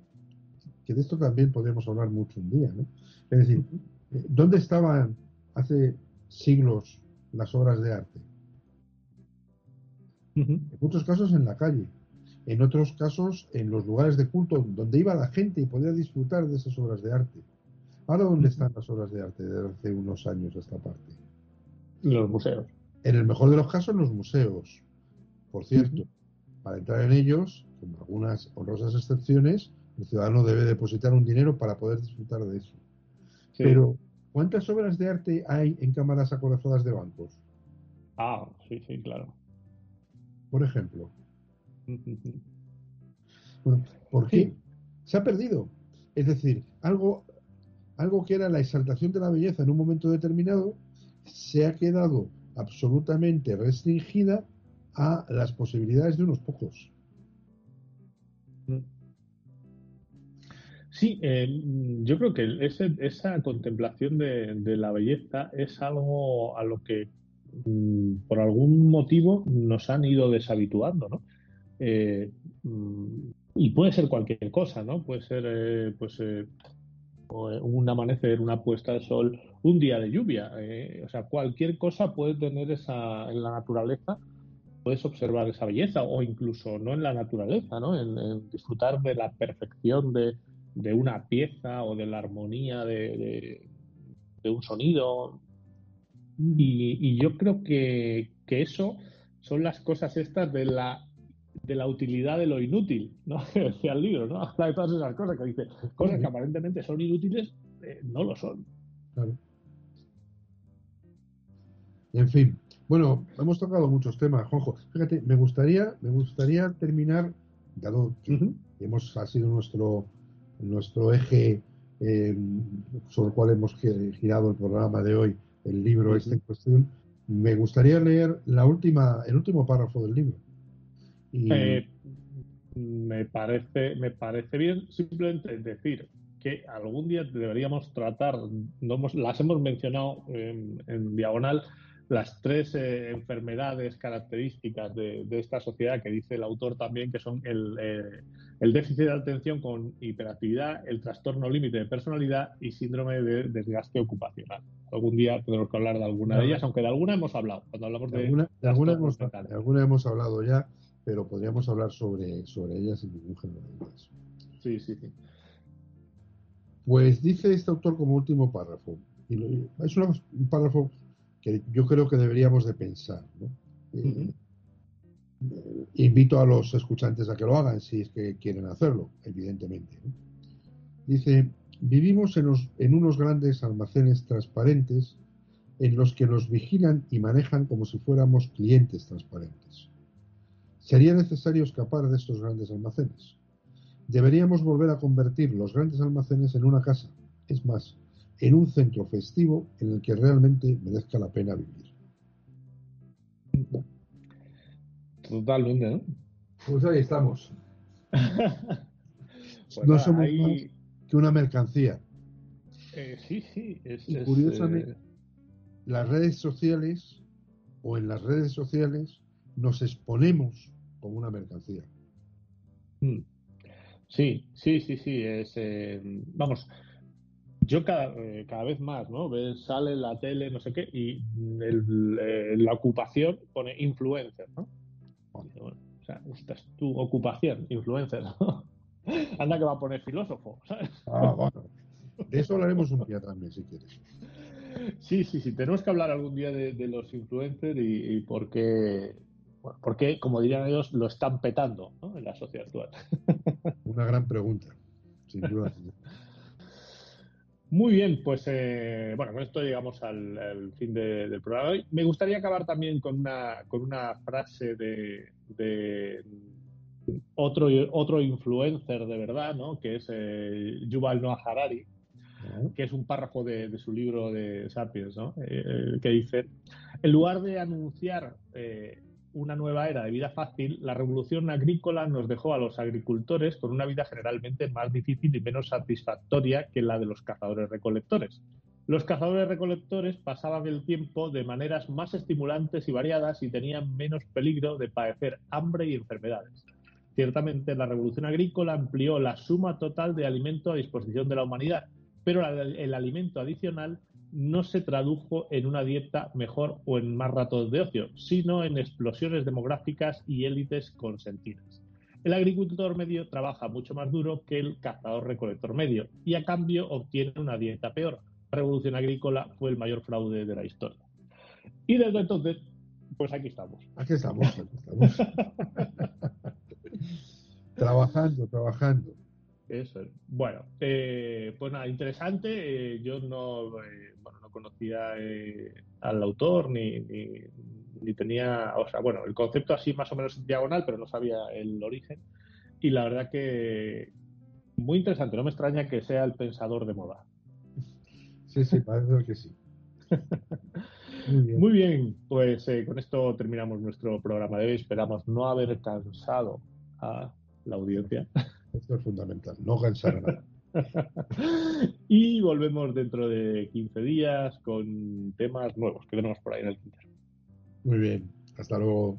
que de esto también podríamos hablar mucho un día, ¿no? Es decir, ¿dónde estaban hace siglos las obras de arte? En muchos casos en la calle, en otros casos en los lugares de culto donde iba la gente y podía disfrutar de esas obras de arte. Ahora, ¿dónde están las obras de arte desde hace unos años esta parte? Los museos. En el mejor de los casos, los museos. Por cierto, para entrar en ellos, con algunas honrosas excepciones, el ciudadano debe depositar un dinero para poder disfrutar de eso. Pero, ¿cuántas obras de arte hay en cámaras acorazadas de bancos? Ah, sí, sí, claro. Por ejemplo. Bueno, ¿por qué? Se ha perdido. Es decir, algo, algo que era la exaltación de la belleza en un momento determinado se ha quedado absolutamente restringida a las posibilidades de unos pocos. Sí, eh, yo creo que esa contemplación de, la belleza es algo a lo que por algún motivo nos han ido deshabituando, ¿no? Eh, mm, y puede ser cualquier cosa, ¿no? Puede ser, eh, pues, eh, un amanecer, una puesta de sol, un día de lluvia. o sea, cualquier cosa puede tener esa, en la naturaleza, puedes observar esa belleza, o incluso no en la naturaleza, ¿no? En, disfrutar de la perfección de, de, una pieza o de la armonía de, de, un sonido. Y, y yo creo que, que eso son las cosas estas de la de la utilidad de lo inútil, ¿no? decía el libro, ¿no? Habla de todas esas cosas que dice, cosas que aparentemente son inútiles, eh, no lo son. Claro. En fin, bueno, hemos tocado muchos temas, Juanjo. Fíjate, me gustaría, me gustaría terminar, dado que hemos ha sido nuestro nuestro eje eh, sobre el cual hemos girado el programa de hoy, el libro este en cuestión, me gustaría leer la última, el último párrafo del libro. Eh, me parece, me parece bien simplemente decir que algún día deberíamos tratar, no las hemos mencionado en, diagonal, las tres eh, enfermedades características de, esta sociedad que dice el autor también, que son el, eh, el déficit de atención con hiperactividad, el trastorno límite de personalidad y síndrome de desgaste ocupacional. Algún día tendremos que hablar de alguna de ellas, aunque de alguna hemos hablado. Cuando hablamos de, alguna, de alguna hemos hablado ya pero podríamos hablar sobre, sobre ellas sin ningún género de dudas. Sí, sí, sí. Pues dice este autor como último párrafo, y es un párrafo que yo creo que deberíamos de pensar. Eh, invito a los escuchantes a que lo hagan si es que quieren hacerlo, evidentemente. Dice, vivimos en, en unos grandes almacenes transparentes en los que nos vigilan y manejan como si fuéramos clientes transparentes. Sería necesario escapar de estos grandes almacenes. Deberíamos volver a convertir los grandes almacenes en una casa, es más, en un centro festivo en el que realmente merezca la pena vivir. Totalmente, ¿no? Pues ahí estamos. Pues no somos más que una mercancía. Eh, sí, sí. y curiosamente, eh, las redes sociales o en las redes sociales nos exponemos como una mercancía. Hmm. Sí, sí, sí, sí. Es, eh, vamos, yo cada, cada, vez más, ¿no? sale la tele, no sé qué, y eh, la ocupación pone influencer, ¿no? o sea, esta es tu ocupación, influencer, ¿no? Anda que va a poner filósofo, ¿sabes? Ah, bueno. De eso hablaremos un día también, si quieres. Sí, sí, sí. Tenemos que hablar algún día de, los influencers y, y por qué porque, como dirían ellos, lo están petando en la sociedad actual. Una gran pregunta, sin duda. Muy bien, pues eh, bueno, con esto llegamos al, fin del programa. Me gustaría acabar también con una, con una frase de, otro, otro influencer de verdad, ¿no? que es eh, Yuval Noah Harari, que es un párrafo de, su libro de Sapiens, ¿no? Eh, que dice, En lugar de anunciar eh, una nueva era de vida fácil, la revolución agrícola nos dejó a los agricultores con una vida generalmente más difícil y menos satisfactoria que la de los cazadores-recolectores. Los cazadores-recolectores pasaban el tiempo de maneras más estimulantes y variadas y tenían menos peligro de padecer hambre y enfermedades. Ciertamente, la revolución agrícola amplió la suma total de alimento a disposición de la humanidad, pero el alimento adicional no se tradujo en una dieta mejor o en más ratos de ocio, sino en explosiones demográficas y élites consentidas. El agricultor medio trabaja mucho más duro que el cazador-recolector medio y a cambio obtiene una dieta peor. La revolución agrícola fue el mayor fraude de la historia. Y desde entonces, pues aquí estamos. Aquí estamos, aquí estamos. trabajando, trabajando. Eso Bueno, eh, pues nada, interesante. Eh, yo no, eh, bueno, no conocía al autor ni, ni, tenía, o sea, bueno, el concepto así más o menos diagonal, pero no sabía el origen. Y la verdad que muy interesante. No me extraña que sea el pensador de moda. Sí, sí, parece que sí. Muy bien. Muy bien, pues con esto terminamos nuestro programa de hoy. Esperamos no haber cansado a la audiencia. Esto es fundamental, no cansar nada. y volvemos dentro de 15 días con temas nuevos que tenemos por ahí en el Twitter. Muy bien, hasta luego.